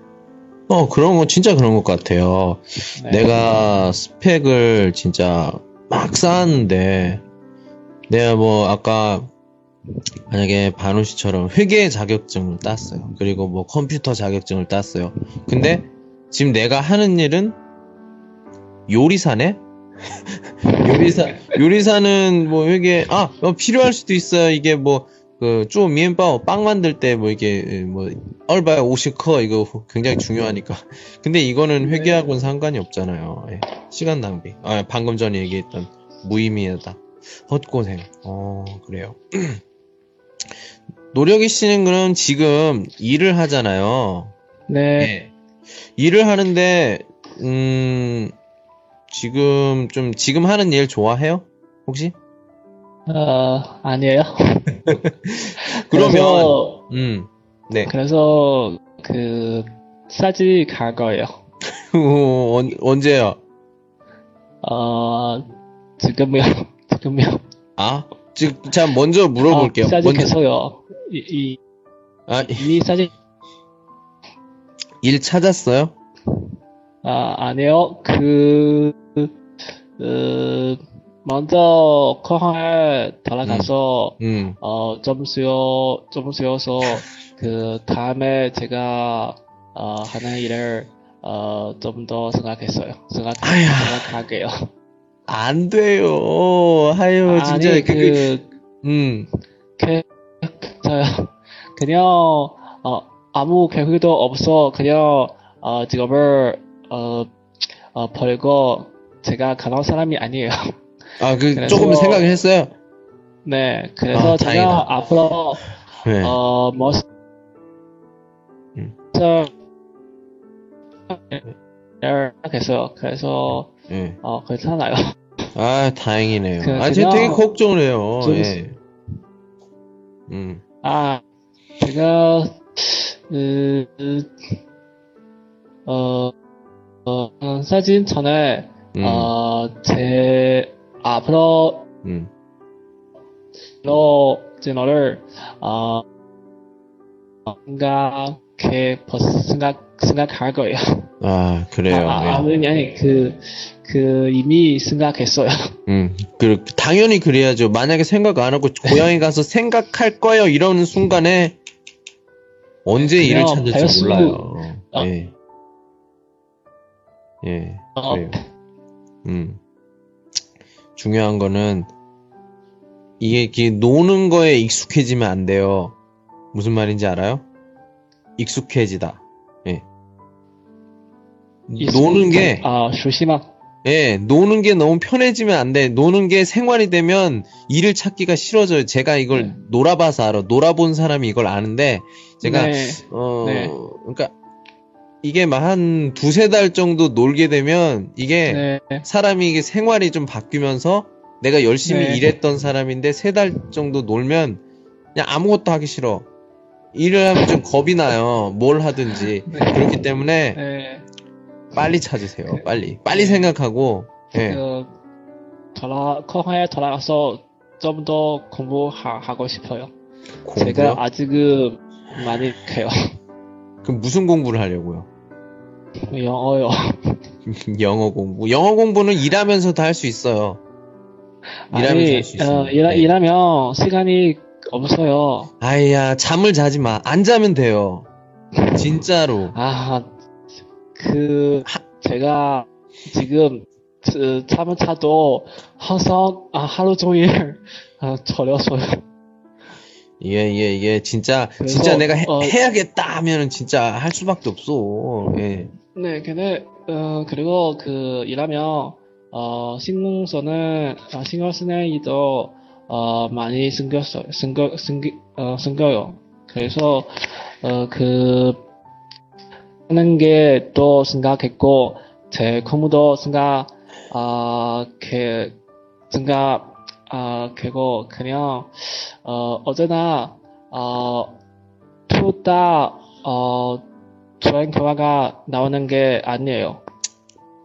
어, 그런 거, 진짜 그런 것 같아요. 네. 내가 스펙을 진짜 막 쌓았는데, 내가 뭐, 아까, 만약에 반우 씨처럼 회계 자격증을 땄어요. 그리고 뭐 컴퓨터 자격증을 땄어요. 근데 지금 내가 하는 일은 요리사네? *laughs* 요리사, 요리사는 뭐 회계, 아, 어, 필요할 수도 있어요. 이게 뭐, 그, 쪼 미엔바오 빵 만들 때 뭐 이게, 뭐, 얼바야 50커, 이거 굉장히 중요하니까. 근데 이거는 회계하고는 상관이 없잖아요. 예. 시간 낭비. 아, 방금 전에 얘기했던 무의미하다. 헛고생. 어, 그래요. *clears throat* 노력이 씨는 그럼 지금 일을 하잖아요. 네. 예. 일을 하는데, 음, 지금 좀, 지금 하는 일 좋아해요? 혹시? 어, 아니에요. *laughs* 그러면, 그래서, 음, 네. 그래서, 그, 싸지 갈 거예요. 언, 언제요? 어, 지금요. *laughs* 지금요. 아, 지금, 자, 먼저 물어볼게요. 어, 싸지 먼저, 계속요. 이, 이, 아, 이미 싸지, 일 찾았어요? 아, 아니에요. 그, 그, 먼저 커항에 돌아가서, 음, 어, 좀 쉬어, 좀 쉬어서, 그, 다음에 제가, 어, 하는 일을, 어, 좀 더 생각했어요. 생각, 아야. 생각할게요. 안 돼요. 진짜, 아니, 그, 그, 음, 그, 저요. 그냥, 어, 아무 계획도 없어. 그냥, 어, 직업을, 어, 어, 버리고, 제가 가는 사람이 아니에요. 아, 그, 그래서- 조금 생각을 했어요. 네, 그래서 아, 다행이다. 앞으로 네. 어, 뭐, 음. 저, 생각했어요. 그래서, 예. 어, 괜찮아요. 아, 다행이네요. 그, 아, 제가 되게 걱정을 해요. 좀- 예. 음. 아, 제가, 그, 어, 어, 사진 전에, 음. 어, 제, 앞으로, 음. 로, 진호를, 어, 생각해, 보- 생각, 생각할 거예요. 아, 그래요. 아, 예. 아, 아니, 아니, 그, 그, 이미 생각했어요. *laughs* 음, 그, 당연히 그래야죠. 만약에 생각 안 하고 고향에 가서 생각할 거예요. 이러는 순간에 언제 일을 찾을지 발수- 몰라요. 어. 예. 예, 어. 그래요. 음. 중요한 거는 이게 이렇게 노는 거에 익숙해지면 안 돼요. 무슨 말인지 알아요? 익숙해지다. 예. 노는 게 아, 조심하. 예, 노는 게 너무 편해지면 안 돼. 노는 게 생활이 되면 일을 찾기가 싫어져요. 제가 이걸 네. 놀아봐서 알아. 놀아본 사람이 이걸 아는데, 제가, 네. 어, 네. 그러니까, 이게 막 한 두세 달 정도 놀게 되면, 이게 네. 사람이 이게 생활이 좀 바뀌면서, 내가 열심히 네. 일했던 사람인데, 세 달 정도 놀면, 그냥 아무것도 하기 싫어. 일을 하면 좀 겁이 나요. 뭘 하든지. 네. 그렇기 때문에, 네. 빨리 찾으세요. 그- 빨리. 빨리 네. 생각하고, 예. 그, 돌아, 코하에 돌아가서 좀 더 공부하고 싶어요. 공부요? 제가 아직은 많이 *laughs* 해요. 그럼 무슨 공부를 하려고요? 영어요. *laughs* 영어 공부. 영어 공부는 일하면서도 할 수 있어요. 일하면서 아니, 할수 있어요. 어, 일, 네. 일하면 시간이 없어요. 아이야, 잠을 자지 마. 안 자면 돼요. 진짜로. 아, 그, 제가 지금, 그, 잠을 자도 항상, 아, 하루 종일, 아, 저렸어요. 예, 예, 예. 진짜, 그래서, 진짜 내가 해, 어, 해야겠다 하면은 진짜 할 수밖에 없어. 예. 네, 근데, 어, 그리고 그, 일하면, 어, 신문서는, 아, 신경 쓰는 일도, 어, 많이 생겼어요. 생겨, 생기, 어, 생겨요. 그래서, 어, 그, 하는 게 또 생각했고, 제 공부도 생각, 아, 그, 생각, 아, 그거, 그냥, 어, 어제나, 어, 투다, 어, 좋은 결과가 나오는 게 아니에요.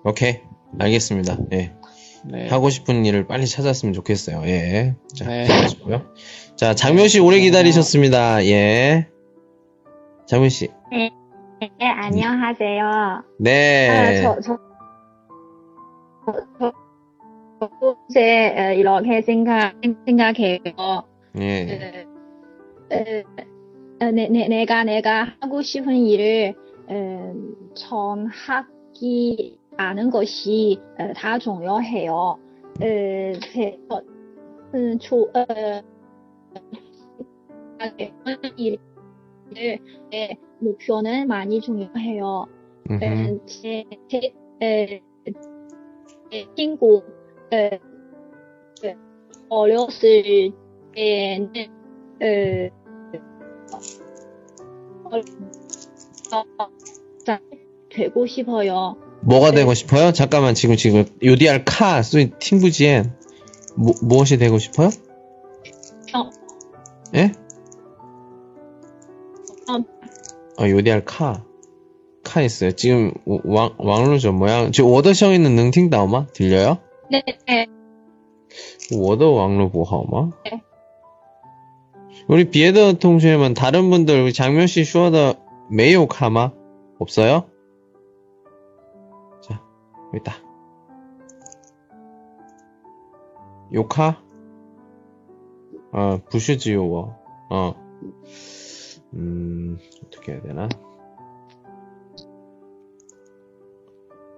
오케이. 알겠습니다. 예. 네. 하고 싶은 일을 빨리 찾았으면 좋겠어요. 예. 자, 네. 수고하시고요. 자, 장면 씨 오래 기다리셨습니다. 예. 장면 씨. 네, 안녕하세요. 네. 아, 저, 저, 저, 저, 이제 어, 이렇게 생각, 생각해요. 예. 어, 어, 내, 내, 내가, 내가 하고 싶은 일을, 어, 전하지 않은 것이, 어, 다 중요해요. 어, 제, 어, 음, 조, 어, 내 목표는 많이 중요해요. 어, 제, 제, 어, 제 친구, 어, 어, 어렸을 때는, 어, 어, 되고 싶어요. 뭐가 네. 되고 싶어요? 잠깐만 지금 지금 UDR 카 소위 팀부지엔 뭐, 무엇이 되고 싶어요? 어. 예? 어. 어 요디알 카. 카 있어요. 지금 왕 왕루저 모양 지금 워더셔 있는 능팅다오마 들려요? 네. 네. 워더 왕루 보하오마? 네. 우리 비에더 통신에만 다른 분들 장면 씨 슈어더 매요 카마 없어요? 자, 여기 있다. 요카 어, 부슈지요어 어. 음, 어떻게 해야 되나?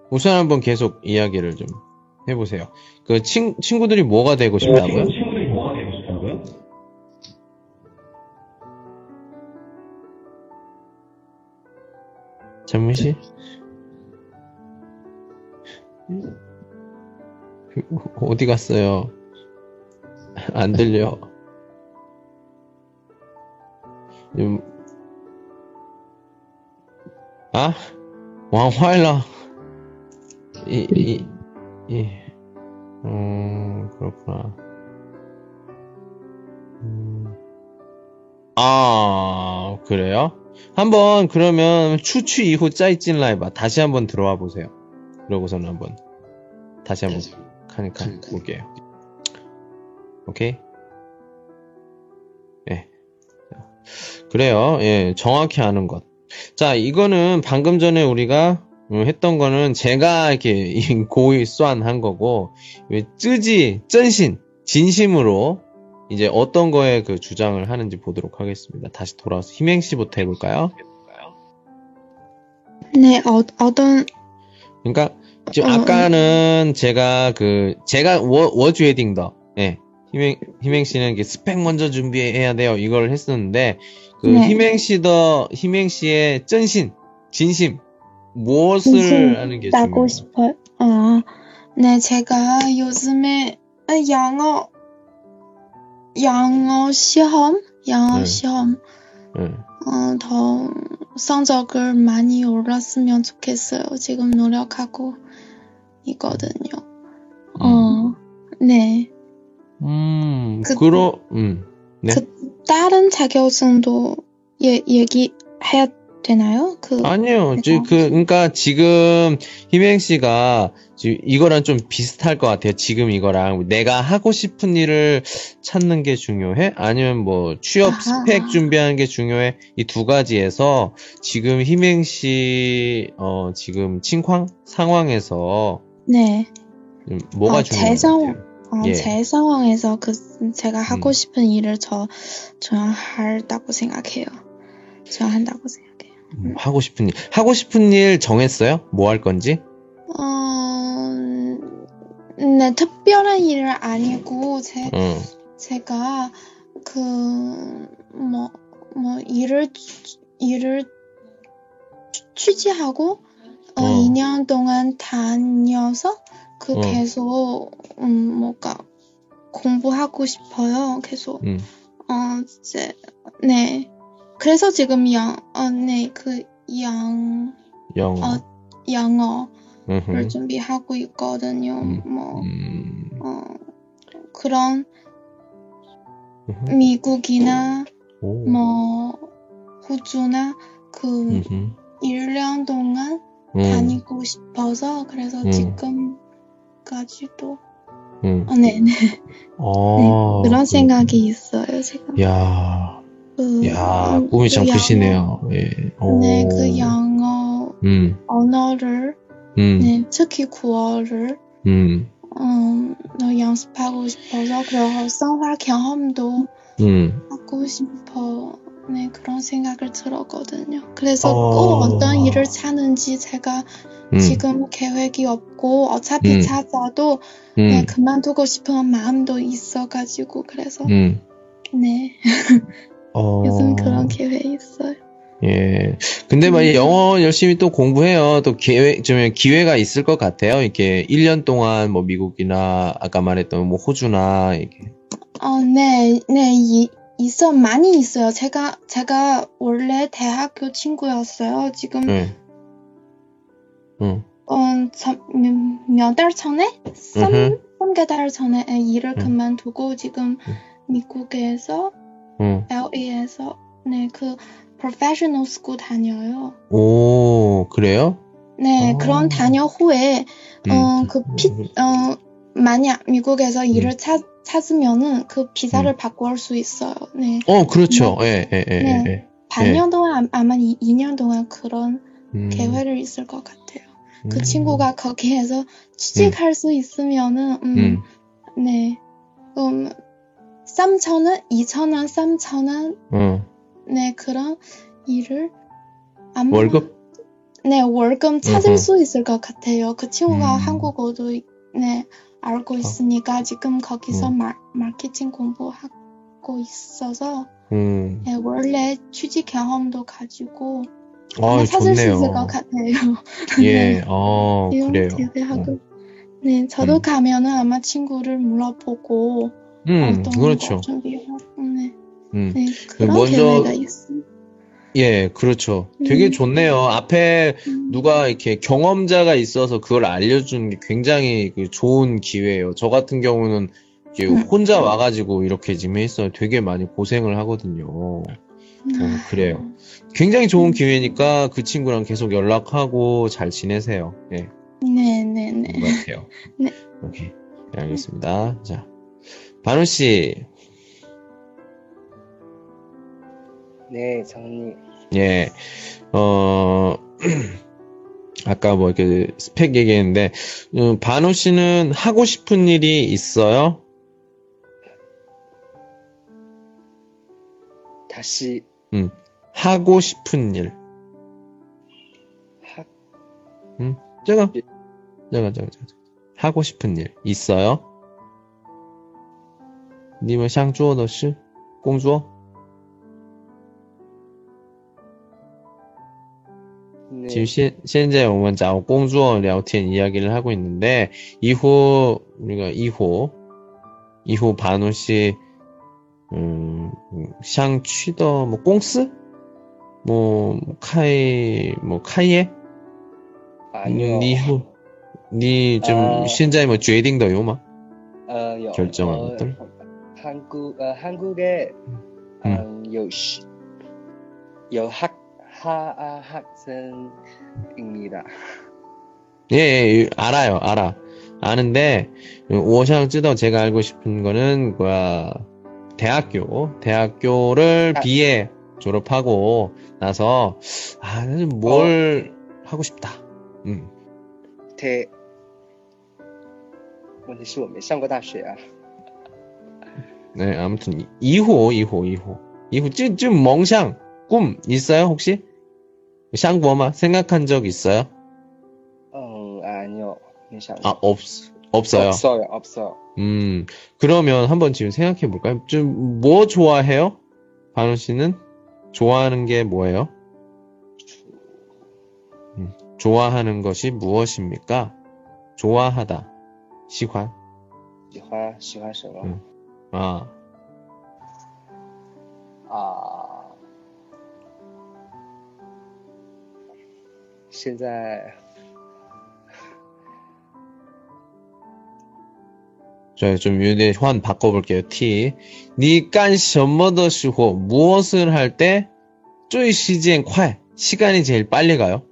우선 한번 계속 이야기를 좀 해보세요. 그 친, 친구들이 뭐가 되고 싶다고요? 네, 잠시 네. 어디 갔어요? 안 들려. 음. 아? 왕화일라. 이, 이, 이. 음, 그렇구나. 음. 아, 그래요? 한번 그러면 추추 이후 짜이찐라 해봐. 다시 한번 들어와 보세요. 그러고서는 한번 다시 한번 하니까 볼게요. 오케이? 예. 그래요. 예, 정확히 아는 것. 자, 이거는 방금 전에 우리가 음, 했던 거는 제가 이렇게 *laughs* 고의 쏘한 거고, 이 쯔지, 쩐신, 진심으로 이제 어떤 거에 그 주장을 하는지 보도록 하겠습니다. 다시 돌아와서 희맹씨부터 해볼까요? 네, 어, 어떤, 그러니까 지금 어, 아까는 제가 그 제가 워 워주에딩더 예 희맹 희맹 씨는 이렇게 스펙 먼저 준비해야 돼요 이걸 했었는데 그 네. 희맹 씨더 희맹 씨의真신 진심 무엇을 진심 하는 게 중요해요? 싶어요. 아, 네, 제가 요즘에 아, 영어, 영어 시험, 영어 네. 시험, 예. 어, 더 성적을 많이 올랐으면 좋겠어요. 지금 노력하고 있거든요. 어, 네. 음, 그- 그러 음. 네. 그 다른 자격증도 예, 얘기해야 되나요? 그, 아니요. 지- 내가- 그, 그러니까 지금 희맹 씨가 지금 이거랑 좀 비슷할 것 같아요. 지금 이거랑 내가 하고 싶은 일을 찾는 게 중요해? 아니면 뭐 취업 아하. 스펙 준비하는 게 중요해? 이 두 가지에서 지금 희맹 씨 어, 지금 칭황 상황에서 네. 음, 뭐가 제것 같아요? 어, 예. 제 상황에서 그 제가 하고 음. 싶은 일을 저 저한다고 생각해요. 저 한다고 생각해요. 음, 하고 싶은 일. 하고 싶은 일 정했어요? 뭐 할 건지? 어, 네, 특별한 일은 아니고 제 응. 제가 그 뭐 뭐 일을 취- 일을 취- 취지하고 어, 어. 2년 동안 다녀서 그 어. 계속 음 뭔가 공부하고 싶어요. 계속 응. 어 이제 네 그래서 지금 영어네그영 영어. 어, 영어를 음흠. 준비하고 있거든요. 음. 뭐 음. 어, 그런 음흠. 미국이나 오. 뭐 호주나 그 음흠. 1년 동안 음. 다니고 싶어서 그래서 음. 지금까지도 음. 어, 네, 네. 어, 그런 그- 생각이 있어요, 제가. 야, 그, 야, 음, 꿈이 그 참 영어- 크시네요. 예. 오. 네, 그 영어 음, 언어를, 음, 네, 특히 구어를 음, 음, 어, 연습하고 싶어서 그리고 생활 경험도 음. 하고 싶어. 네, 그런 생각을 들었거든요. 그래서 어. 꼭 어떤 일을 찾는지 제가 음, 지금 계획이 없고 어차피 음. 찾아도 네, 음, 그만두고 싶은 마음도 있어가지고 그래서 음. 네, *laughs* 어, 요즘 그런 계획이 있어요. 예. 근데 막 영어 열심히 또 공부해요. 또 기회, 좀 기회가 있을 것 같아요. 이렇게 1년 동안 뭐 미국이나 아까 말했던 뭐 호주나 이렇게. 어, 네, 네, 이, 있어, 많이 있어요. 제가, 제가 원래 대학교 친구였어요. 지금, 네. 응. 어, 몇달 전에? 삼, 음흠. 삼개 달 전에 일을 음. 그만두고 지금 음. 미국에서, 응. LA에서, 네, 그, professional school 다녀요. 오, 그래요? 네, 어. 그런 다녀 후에, 어, 음. 그 피, 어, 만약 미국에서 일을 찾, 찾으면은 그 비자를 음. 바꿀 수 있어요. 네. 어, 그렇죠. 예, 예, 예, 네. 예, 예. 반년 동안, 아마 2, 년 동안 그런 음. 계획을 있을 것 같아요. 그 음. 친구가 거기에서 취직할 수 있으면은, 음, 음. 네. 음, 3천원, 2천원, 3천원, 어. 네, 그런 일을 아마, 월급? 네, 월급 찾을 음흠. 수 있을 것 같아요. 그 친구가 음. 한국어도, 네, 알고 있으니까 지금 거기서 음. 마, 마케팅 공부하고 있어서, 음. 네, 원래 취직 경험도 가지고, 아, 찾을 수 좋네요. 있을 것 같아요. 예, *laughs* 어, 지금 그래요. 기대하고. 네, 저도 음. 가면은 아마 친구를 물어보고 음, 그렇죠. 네, 음. 네 그런 먼저- 있습니다. 예, 그렇죠. 되게 음. 좋네요. 앞에 음. 누가 이렇게 경험자가 있어서 그걸 알려주는 게 굉장히 그 좋은 기회예요. 저 같은 경우는 이렇게 음. 혼자 와가지고 이렇게 지금 했어요. 되게 많이 고생을 하거든요. 어, 그래요. 굉장히 좋은 기회니까 그 친구랑 계속 연락하고 잘 지내세요. 예, 네 네네. 그런 것 같아요. 네. 오케이. 네, 알겠습니다. 자, 반우 씨. 네, 장님. 예, 어, *clears throat* 아까 뭐 이렇게 스펙 얘기했는데, 음, 반우 씨는 하고 싶은 일이 있어요? 다시 하고 싶은 일. 학, 제가, 예. 제가, 제가, 제가. 하고 싶은 일 있어요? 你们想做的事工作 네, 지금 시, 现在我们找工作聊天 이야기를 하고 있는데 이후 우리가 이후 이후 반우 씨 음, 想去的뭐公司 뭐开뭐开业 아니요. 你以后你좀 아. 现在뭐决定的有吗 어, 요, 결정한 어, 것들? 한국, 어, 한국에, 음. 음, 요, 시, 요 학, 하, 아, 학생입니다. 예, 예, 알아요, 알아. 아는데, 我想知道 제가 알고 싶은 거는, 뭐야, 대학교, 대학교를 아. 비에 졸업하고 나서, 아, 나는 뭘 하고 싶다. 음. 对，问题是我没上过大学啊。 네, 아무튼 2호, 2호, 2호. 2호 쯤쯤 멍샹 꿈 있어요, 혹시? 샹범아, 생각한 적 있어요? 어, 아니요. 아, 없 없어요. 없어요, 없어요. 음, 그러면 한번 지금 생각해 볼까요? 좀 뭐 좋아해요? 반우 씨는 좋아하는 게 뭐예요? 음, 좋아하는 것이 무엇입니까? 좋아하다. 시환. 시환, 시환什么? 음. 아, 啊，现在 저 좀 유대 환 바꿔볼게요. T. 你干什么的时候 무엇을 할 때, 最时间快 시간이 제일 빨리 가요?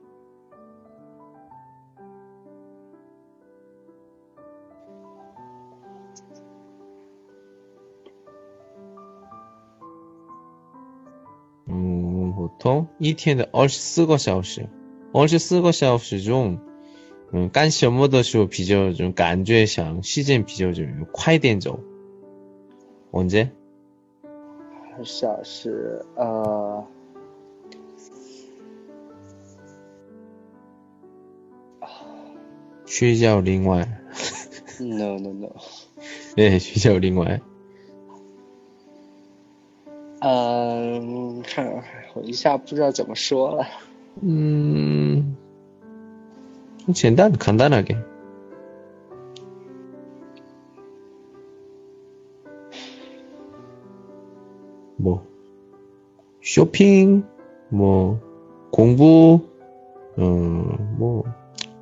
음, 보통 一天的24个小时24个小时中嗯，干什么的时候比较좀感觉想时间比较좀快点走 언제? 二小时，呃，*laughs* 睡觉另外 no no no， *laughs* 네, 睡觉另外 嗯，看我一下不知道怎么说了。 음, 좀简单, 간단하게. 뭐, 쇼핑, 뭐, 공부, 어, 뭐,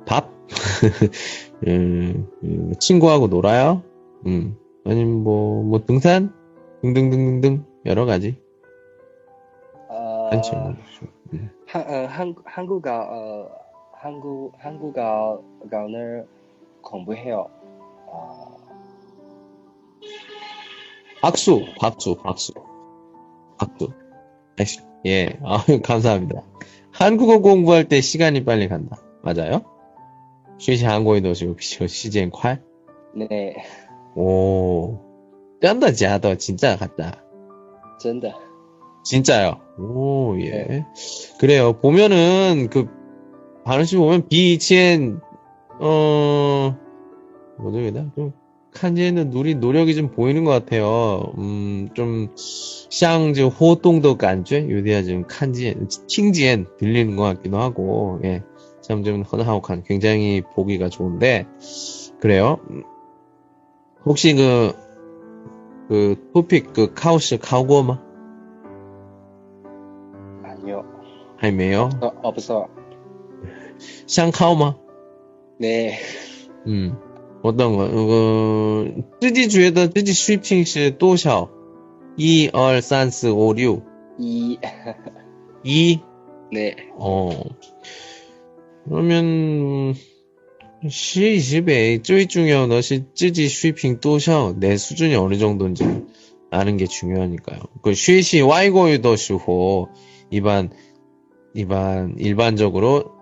밥, *laughs* 음, 음, 친구하고 놀아요, 음, 아니면 뭐, 뭐, 등산, 등등등등등, 여러 가지. 어, 네. 한, 어, 한, 한국어, 어, 한국, 한국어를 공부해요. 어... 박수, 박수, 박수. 박수. 예, 아, *laughs* 감사합니다. 한국어 공부할 때 시간이 빨리 간다. 맞아요? 쉬시 한국어도 지금 시즌 8? 네. 오, 깐다, 지하다, 진짜 같다. 진짜. 진짜요. 오, 예. 네. 그래요. 보면은, 그, 바르시 보면, 비치엔, 어, 뭐죠, 그냥? 좀, 칸지에는 누리 노력이 좀 보이는 것 같아요. 음, 좀, 샹즈 호동도 간죄? 요디아 지금 칸지엔, 칭지엔 들리는 것 같기도 하고, 예. 참좀 허나하고칸 굉장히 보기가 좋은데, 그래요. 음, 혹시 그, 그, 토픽 그 카우스 카우고마? 아니요. 还没有 어, 없어. 想考吗 네. 嗯，我懂了。呃，自己觉得自己水平是多少？一二三四五六 이, 一 *laughs* 네. 어. 그러면 시, 집에, 쪼이 중요 너시 찌지, 쉬핑 또셔 내 수준이 어느 정도인지 아는 게 중요하니까요. 그 쉬시 와이, 고, 유, 더, 슈, 호, 일반 일반 일반적으로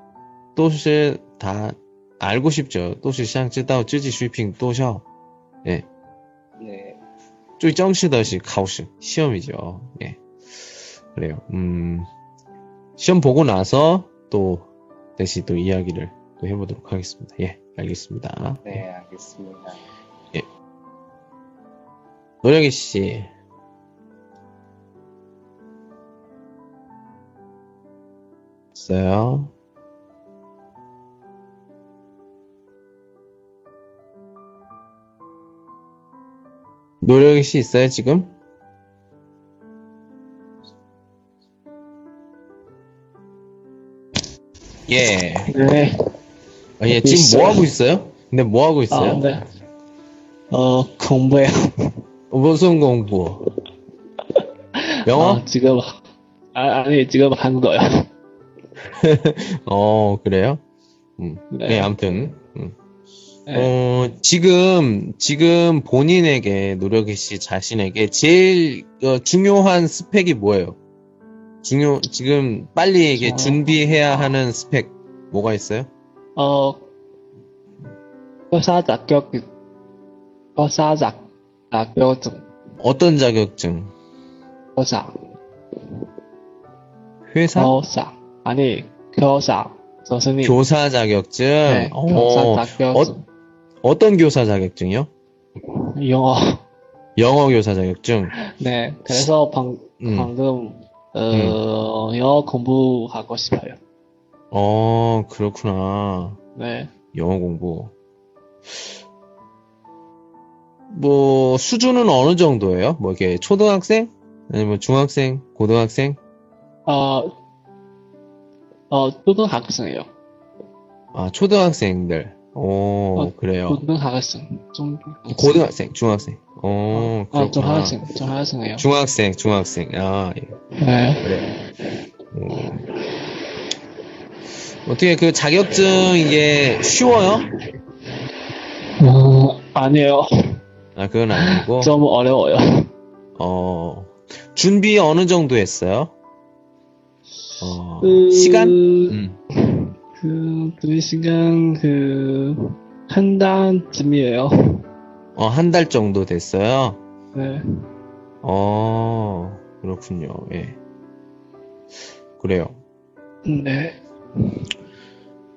또시 다 알고 싶죠. 또시 시장 쯔다오 쯔지 쉬핑 또셔 예. 네. 쯔이 정시더시 가오시 시험이죠. 예. 그래요. 음 시험 보고 나서 또 다시 또 이야기를 또 해보도록 하겠습니다. 예, 알겠습니다. 네, 알겠습니다. 노령이 씨. 있어요? 노령이 씨 있어요, 지금? 예. 네. 아, 예, 지금 있어요. 뭐 하고 있어요? 근데 뭐 하고 있어요? 아, 네. 어, 공부해요. 어, 무슨 공부? 영어? 아, 지금, 아, 아니, 지금 한국어요. *laughs* 어, 그래요? 음. 네. 네, 아무튼. 음. 네. 어, 지금, 지금 본인에게, 노력이 씨 자신에게 제일 어, 중요한 스펙이 뭐예요? 중요, 지금 빨리 이게 어. 준비해야 하는 스펙, 뭐가 있어요? 어, 교사 자격, 교사 자, 자격증, 어떤 자격증? 교사, 회사? 교사, 아니, 교사, 선생님. 교사 자격증? 네, 어, 교사 자격증. 어 떤 교사 자격증이요? 영어. 영어 교사 자격증. 네, 그래서 방, 음. 방금, 어, 영어 공부하고 싶어요. 어, 그렇구나. 네. 영어 공부. 뭐, 수준은 어느 정도예요? 뭐, 이렇게 초등학생? 아니면 중학생? 고등학생? 어, 어, 초등학생이에요. 아, 초등학생들. 오, 어, 그래요. 고등학생. 중, 고등학생, 중학생. 어, 어, 그렇구나. 중학생, 중학생이에요. 중학생, 중학생. 아, 예. 네. 그래. 음. 어떻게 그 자격증 이게 쉬워요? 어, 아니에요. 아, 그건 아니고. 좀 어려워요. 어, 준비 어느 정도 했어요? 어, 그, 시간? 음. 그, 그 시간, 그, 한 달쯤이에요. 어, 한 달 정도 됐어요? 네. 어, 그렇군요. 예. 그래요. 네.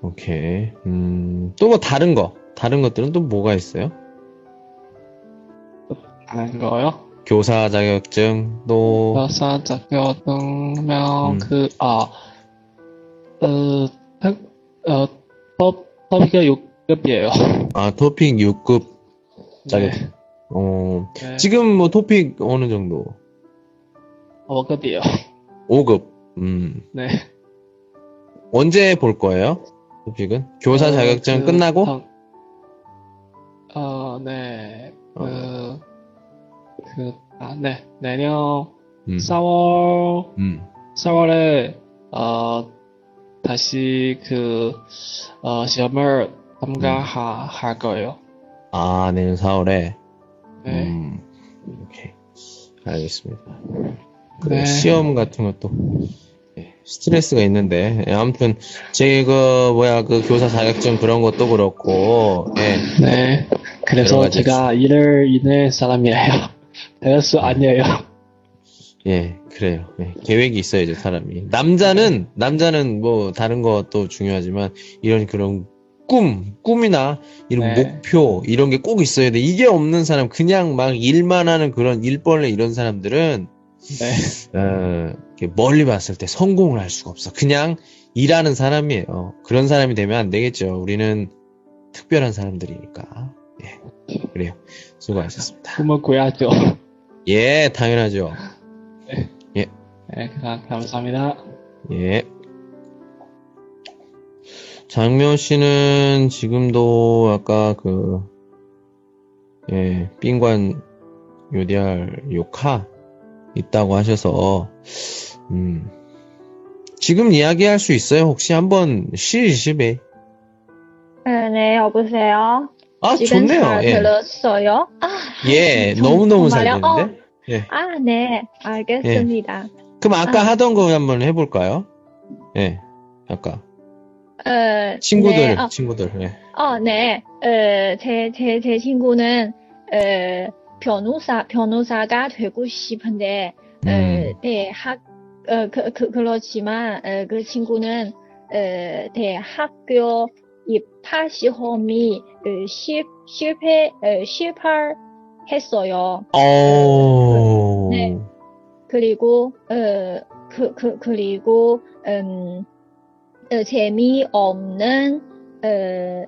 오케이. 음, 또 뭐 다른 거, 다른 것들은 또 뭐가 있어요? 아는 거요? 교사 자격증, 또, 교사 자격증명, 음. 그, 아, 어, 학, 어, 법, 법이가 6급이에요. 아, 토픽 6급 자격증. 어, 네. 지금 뭐 토픽 어느 정도? 5급이에요. 5급. 음, 네. 언제 볼 거예요? 토픽은? 교사 어, 자격증 그, 끝나고? 방- 어, 네. 그, 그, 아, 네. 내년 음, 4월, 음. 4월에, 어, 다시 그, 어, 시험을 참가하, 할 거예요. 아, 내년 4월에. 네. 음, 오케이. 알겠습니다. 그래, 네. 시험 같은 것도 예, 스트레스가 있는데, 예, 아무튼, 제, 그, 뭐야, 그 교사 자격증 그런 것도 그렇고, 예, 네. 그래서 제가 일을 잃는 사람이에요. *laughs* 대수 아니에요. 예, 그래요. 예, 계획이 있어야죠, 사람이. 남자는, 남자는 뭐, 다른 것도 중요하지만, 이런 그런 꿈, 꿈이나, 이런 네. 목표, 이런 게 꼭 있어야 돼. 이게 없는 사람, 그냥 막 일만 하는 그런 일벌레 이런 사람들은, 네. 어, 멀리 봤을 때 성공을 할 수가 없어. 그냥 일하는 사람이에요. 그런 사람이 되면 안 되겠죠. 우리는 특별한 사람들이니까. 예, 그래요. 수고하셨습니다. 꿈을 꾸야죠. 예, 당연하죠. 네, 감- 감사합니다. 예. 장미호 씨는 지금도 아까 그, 예, 빈관 요리할 요카 있다고 하셔서, 음, 지금 이야기할 수 있어요? 혹시 한번 시시베? 어, 네, 여보세요. 아, 지금 좋네요. 잘 예. 들었어요? 아, 예, 정- 너무 너무 잘 정말요? 되는데? 예. 아, 네, 알겠습니다. 그럼 아까 아. 하던 거 한번 해볼까요? 예, 아까. 어, 친구들, 네, 어, 친구들, 예. 어, 네, 어, 제, 제, 제 친구는, 어, 변호사, 변호사가 되고 싶은데, 음. 어, 대학, 어, 그, 그, 그렇지만, 어, 그 친구는, 어, 대학교 입학 시험이, 어, 실, 실패, 어, 실패했어요. 어, 네. 그리고, 어, 그, 그, 그리고, 음, 어, 재미없는, 어,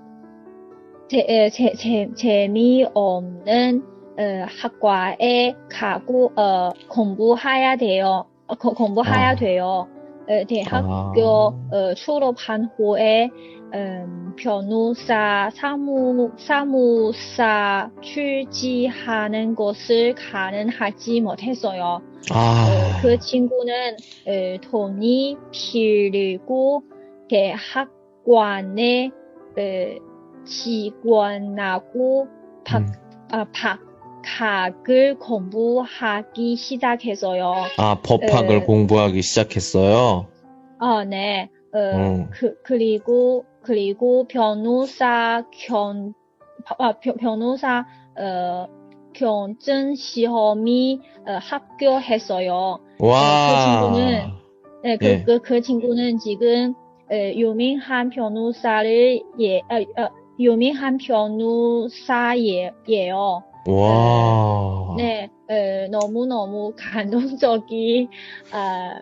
재, 어, 재, 재, 재미없는, 어, 학과에 가고, 어, 공부해야 돼요. 어, 거- 공부해야 아. 돼요. 어, 대학교, 어, 졸업한 후에, 음, 변호사, 사무, 사무사 출지하는 것을 가능하지 못했어요. 어, 아, 그 친구는 어, 돈이 필요고 대학관에 어, 직원하고 박, 음. 아, 박 학을 공부하기 시작했어요. 아, 법학을 에. 공부하기 시작했어요. 아, 네. 어, 음. 그, 그리고, 그리고 변호사 견, 아, 변- 변호사, 어, 경증 시험이 어, 합격했어요. 와, 그 친구는, 네, 그, 예. 그, 그 친구는 지금, 어, 유명한 변호사를, 예, 어, 어, 유명한 변호사예요. 와, 네, 어, 너무너무 *laughs* 감동적인, 아,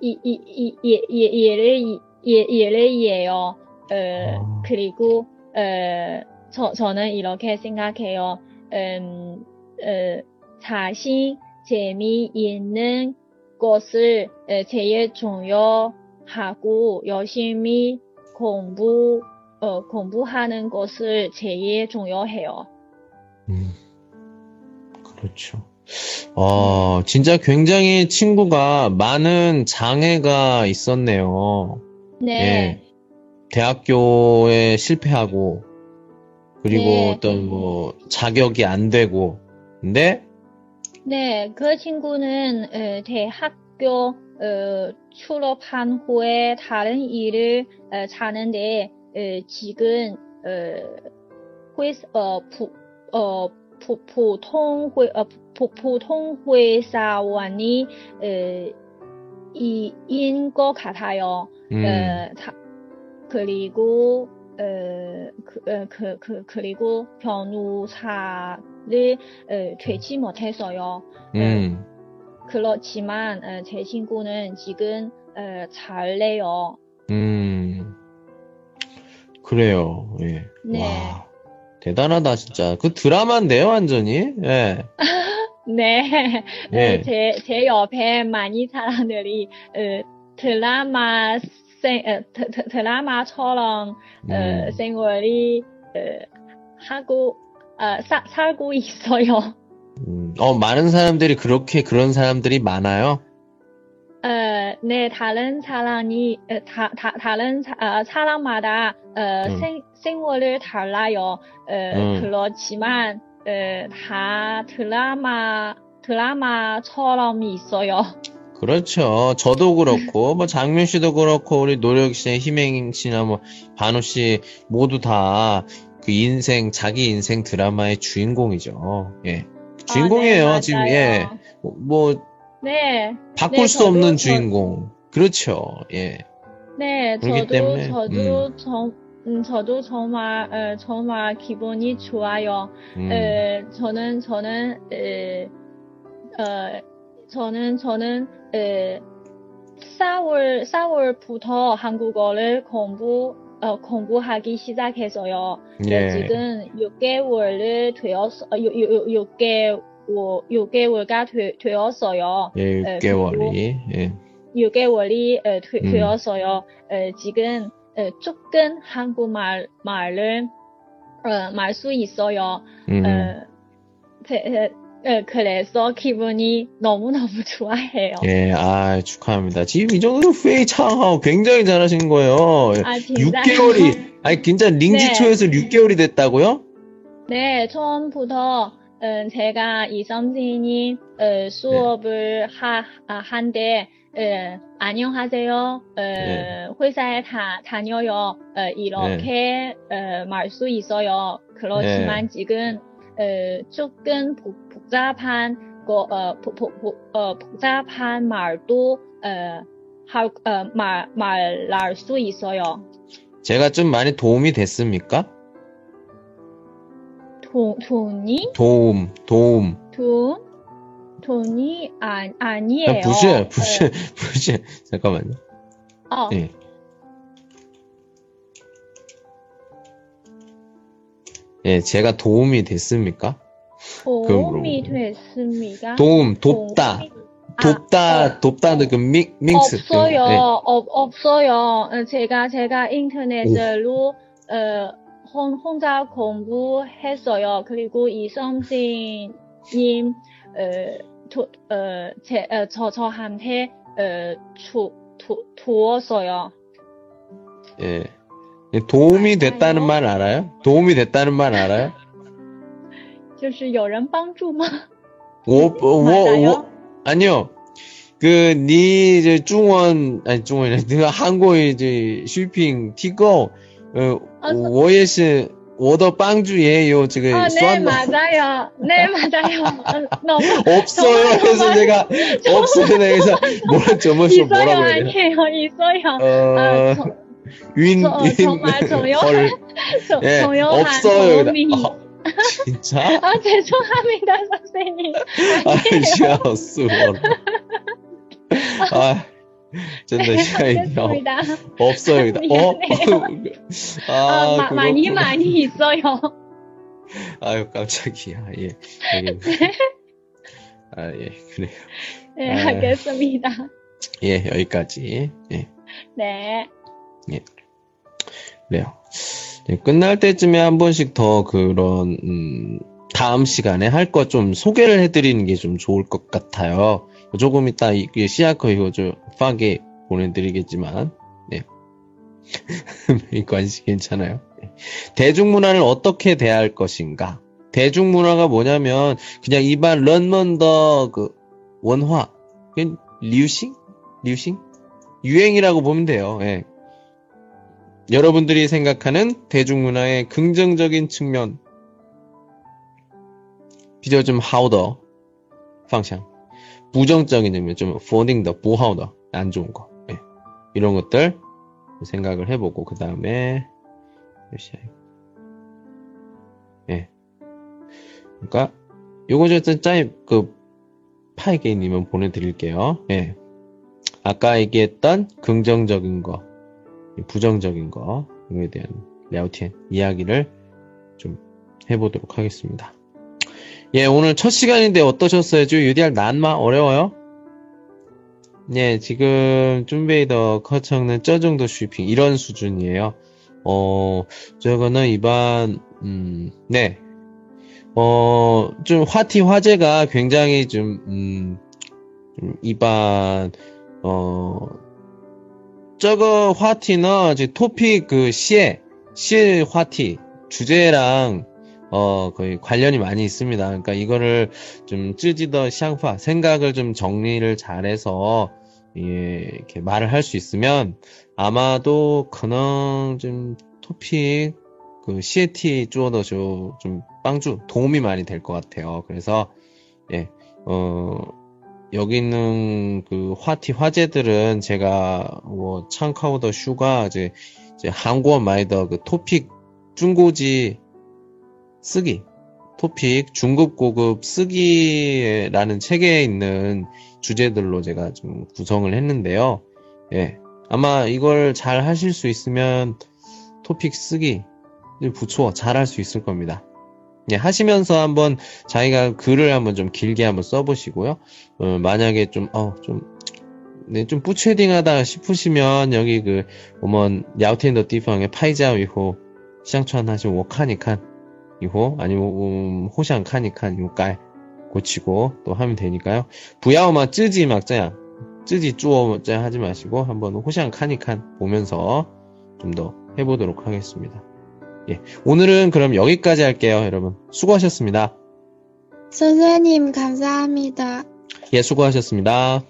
이, 이, 이, 예, 예, 예를, 예, 예를이에요. 어, 아. 그리고, 어, 저, 저는 이렇게 생각해요. 음, 어, 자신 재미있는 것을 어, 제일 중요하고 열심히 공부, 어, 공부하는 것을 제일 중요해요. 음, 그렇죠. 어, 진짜 굉장히 친구가 많은 장애가 있었네요. 네. 예. 대학교에 실패하고, 그리고 네. 어떤 뭐, 자격이 안 되고, 근데, 네, 그 친구는 어, 대학교 어, 졸업한 후에 다른 일을 어, 찾는데 어, 지금 어, 회, 어, 부, 어, 부, 보통 회, 어, 어, 이인 것 같아요. 음, 어, 다, 그리고 어, 그, 어, 그, 그, 그리고 변호사를 어, 되지 못했어요. 음, 그렇지만 어, 제 친구는 지금 어, 잘해요. 음, 그래요. 예. 네. 와, 대단하다, 진짜. 그 드라마인데요, 완전히. 예. *laughs* 네, 예. 어, 제, 제 옆에 많이 사람들이 어, 드라마 생, 어, 드, 드, 드라마처럼 어, 음. 생활이 어, 하고 어, 사, 살고 있어요. 음, 어, 많은 사람들이 그렇게 그런 사람들이 많아요. 어, 네, 다른 사람이, 어, 다, 다, 다른 사, 어, 사람마다, 어, 음. 생, 생활을 달라요. 어, 음. 그렇지만, 어, 다 드라마, 드라마처럼 있어요. 그렇죠. 저도 그렇고, 뭐, 장면 씨도 그렇고, 우리 노력 씨, 희맹 씨나 뭐, 반우 씨, 모두 다 그 인생, 자기 인생 드라마의 주인공이죠. 예. 주인공이에요, 아, 네, 지금. 예. 뭐, 네, 바꿀 네, 수 없는 주인공. 그렇죠. 예. 네, 저도, 때문에, 저도, 정, 음, 저도 정말, 어, 정말 기분이 좋아요. 음, 에, 저는, 저는, 에, 어, 저는, 저는, 에, 4월, 4월부터 한국어를 공부, 어, 공부하기 시작했어요. 예. 지금 6개월을 되었, 어, 6, 개 월 6개월가 되, 되었어요. 예, 에, 6개월이. 예. 6개월이 에, 되, 음. 되었어요. 에, 지금, 어, 조금 한국말 말을 어, 말수 있어요. 음, 어, 제- 어, 그래서 기분이 너무너무 좋아해요. 예, 아, 축하합니다. 지금 이 정도로 페이 창하오 굉장히 잘하신 거예요. 아, 진짜요? 6개월이, 아니, 진짜 링지초에서 6개월이 됐다고요? 네, 처음부터 음, 제가 이 선생님 어, 수업을 하, 아, 한데 어, 안녕하세요. 어, 네. 회사에 다 다녀요. 어, 이렇게 어, 말수 있어요. 그렇지만 지금 어, 조금 복, 복잡한 거, 어, 복, 복, 복, 어, 복잡한 말도 어, 할, 어, 말, 말할 수 있어요. 제가 좀 많이 도움이 됐습니까? 돈, 돈이 도움, 도움. 돈, 돈이 아, 아니에요. 아, 부실, 부실, 부실. 잠깐만요. 어, 어, 예. 예, 제가 도움이 됐습니까? 도움이 그럼 됐습니까? 도움, 돕다. 도움이- 돕다, 아, 돕다는 그 믹, 믹스. 없어요. 예. 없, 없어요. 어, 제가, 제가 인터넷으로, 어, 혼, 혼자 공부했어요. 그리고 이 선생님, 어, 도, 어, 제, 어, 저, 저한테, 어, 주, 도, 도왔어요. 예. 예, 도움이 됐다는 맞아요. 말 알아요? 도움이 됐다는 말 알아요? 就是有人帮助吗? 워, 워, 맞아요? 워, 아니요. 그, 니, 이제, 중원, 아니, 중원이 아니라, 그, 한국, 이제, 쇼핑, 티고, 어, 아, 워예시 워더 빵주예요 지금 아, 네 맞아요 네 맞아요 *laughs* 너무 없어요 그래서 내가 없어요 그래서 뭐라 저번에 뭐라고 해요 있어요 어, 아, 윈, 저, 윈, 정말 저요? 헐. 저, 예, 저요? 없어요. 어, 진짜? 아, 죄송합니다, 선생님. 아, 아니에요. *laughs* 아, 진짜, 아, 네, 시간이요. 알겠습니다. 없어요. *laughs* 어? 아, 아, 마- 많이. 많이 있어요. 아유, 깜짝이야. 예. 여기. 아, 예, 그래요. 네, 아. 알겠습니다. 예, 여기까지. 예, 네. 그래요. 예, 끝날 때쯤에 한 번씩 더 그런, 음, 다음 시간에 할거좀 소개를 해드리는 게 좀 좋을 것 같아요. 조금 이따 시아커 이거 좀 파게 보내드리겠지만, 네. *laughs* 이 관심 괜찮아요. 네. 대중문화를 어떻게 대할 것인가? 대중문화가 뭐냐면, 그냥 일반 런먼더 그 원화, 그냥 류싱? 류싱? 유행이라고 보면 돼요. 예. 여러분들이 생각하는 대중문화의 긍정적인 측면, 比较좀 하우더 방향, 부정적인 측면, 좀 포딩더, 부하우더, 안 좋은 거, 예. 이런 것들 생각을 해보고 그 다음에 예. 그러니까 요거 저 짜이 그 파이게이님은 보내드릴게요. 예. 아까 얘기했던 긍정적인 거, 부정적인 거, 이거에 대한 랴오티엔 이야기를 좀 해보도록 하겠습니다. 예, 오늘 첫 시간인데 어떠셨어요? 좀 유디알 난마 어려워요? 예, 지금 준베이더 커청은 저 정도 슈핑 이런 수준이에요. 어, 저거는 이반 음, 네. 어, 좀 화티 화제가 굉장히 좀 음, 좀 이반 어, 저거 화티는 이제 토픽 그 시에 시 화티 주제랑 어, 거의 관련이 많이 있습니다. 그러니까 이거를 좀 쯔지더 샹파, 생각을 좀 정리를 잘해서, 예, 이렇게 말을 할 수 있으면, 아마도, 可能 좀, 토픽, 그, CAT 쪼어더쇼, 좀, 빵주, 도움이 많이 될 것 같아요. 그래서, 예, 어, 여기 있는 그 话题 화제들은 제가, 뭐, 参考的 书가, 이제, 이제 한국어 买的 그 토픽 中高级 쓰기 토픽 중급 고급 쓰기라는 책에 있는 주제들로 제가 좀 구성을 했는데요. 예. 아마 이걸 잘 하실 수 있으면 토픽 쓰기 不错 잘 할 수 있을 겁니다. 예, 하시면서 한번 자기가 글을 한번 좀 길게 한번 써보시고요. 어, 만약에 좀, 어, 좀, 네, 좀 뿌채딩하다 싶으시면 여기 그, 오먼 야우텐더 디팡의 파이자 위호 시장천 하신 워카니칸 이호 아니면 음, 호샹 카니칸 요깔 고치고 또 하면 되니까요. 부야오마 쯔지 막자야 쯔지 쪼어자 하지 마시고 한번 호샹 카니칸 보면서 좀 더 해보도록 하겠습니다. 예, 오늘은 그럼 여기까지 할게요, 여러분. 수고하셨습니다. 선생님 감사합니다. 예, 수고하셨습니다.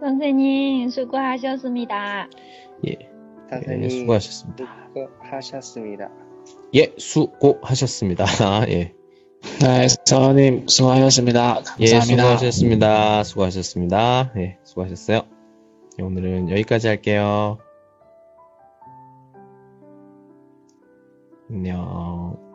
선생님 수고하셨습니다. 예, 네, 선생님 예, 수고하셨습니다. 수고하셨습니다. 예, 수고하셨습니다. *laughs* 예. 네, 선생님 수고하셨습니다. 예, 감사합니다. 수고하셨습니다. 수고하셨습니다. 예, 수고하셨어요. 예, 오늘은 여기까지 할게요. 안녕.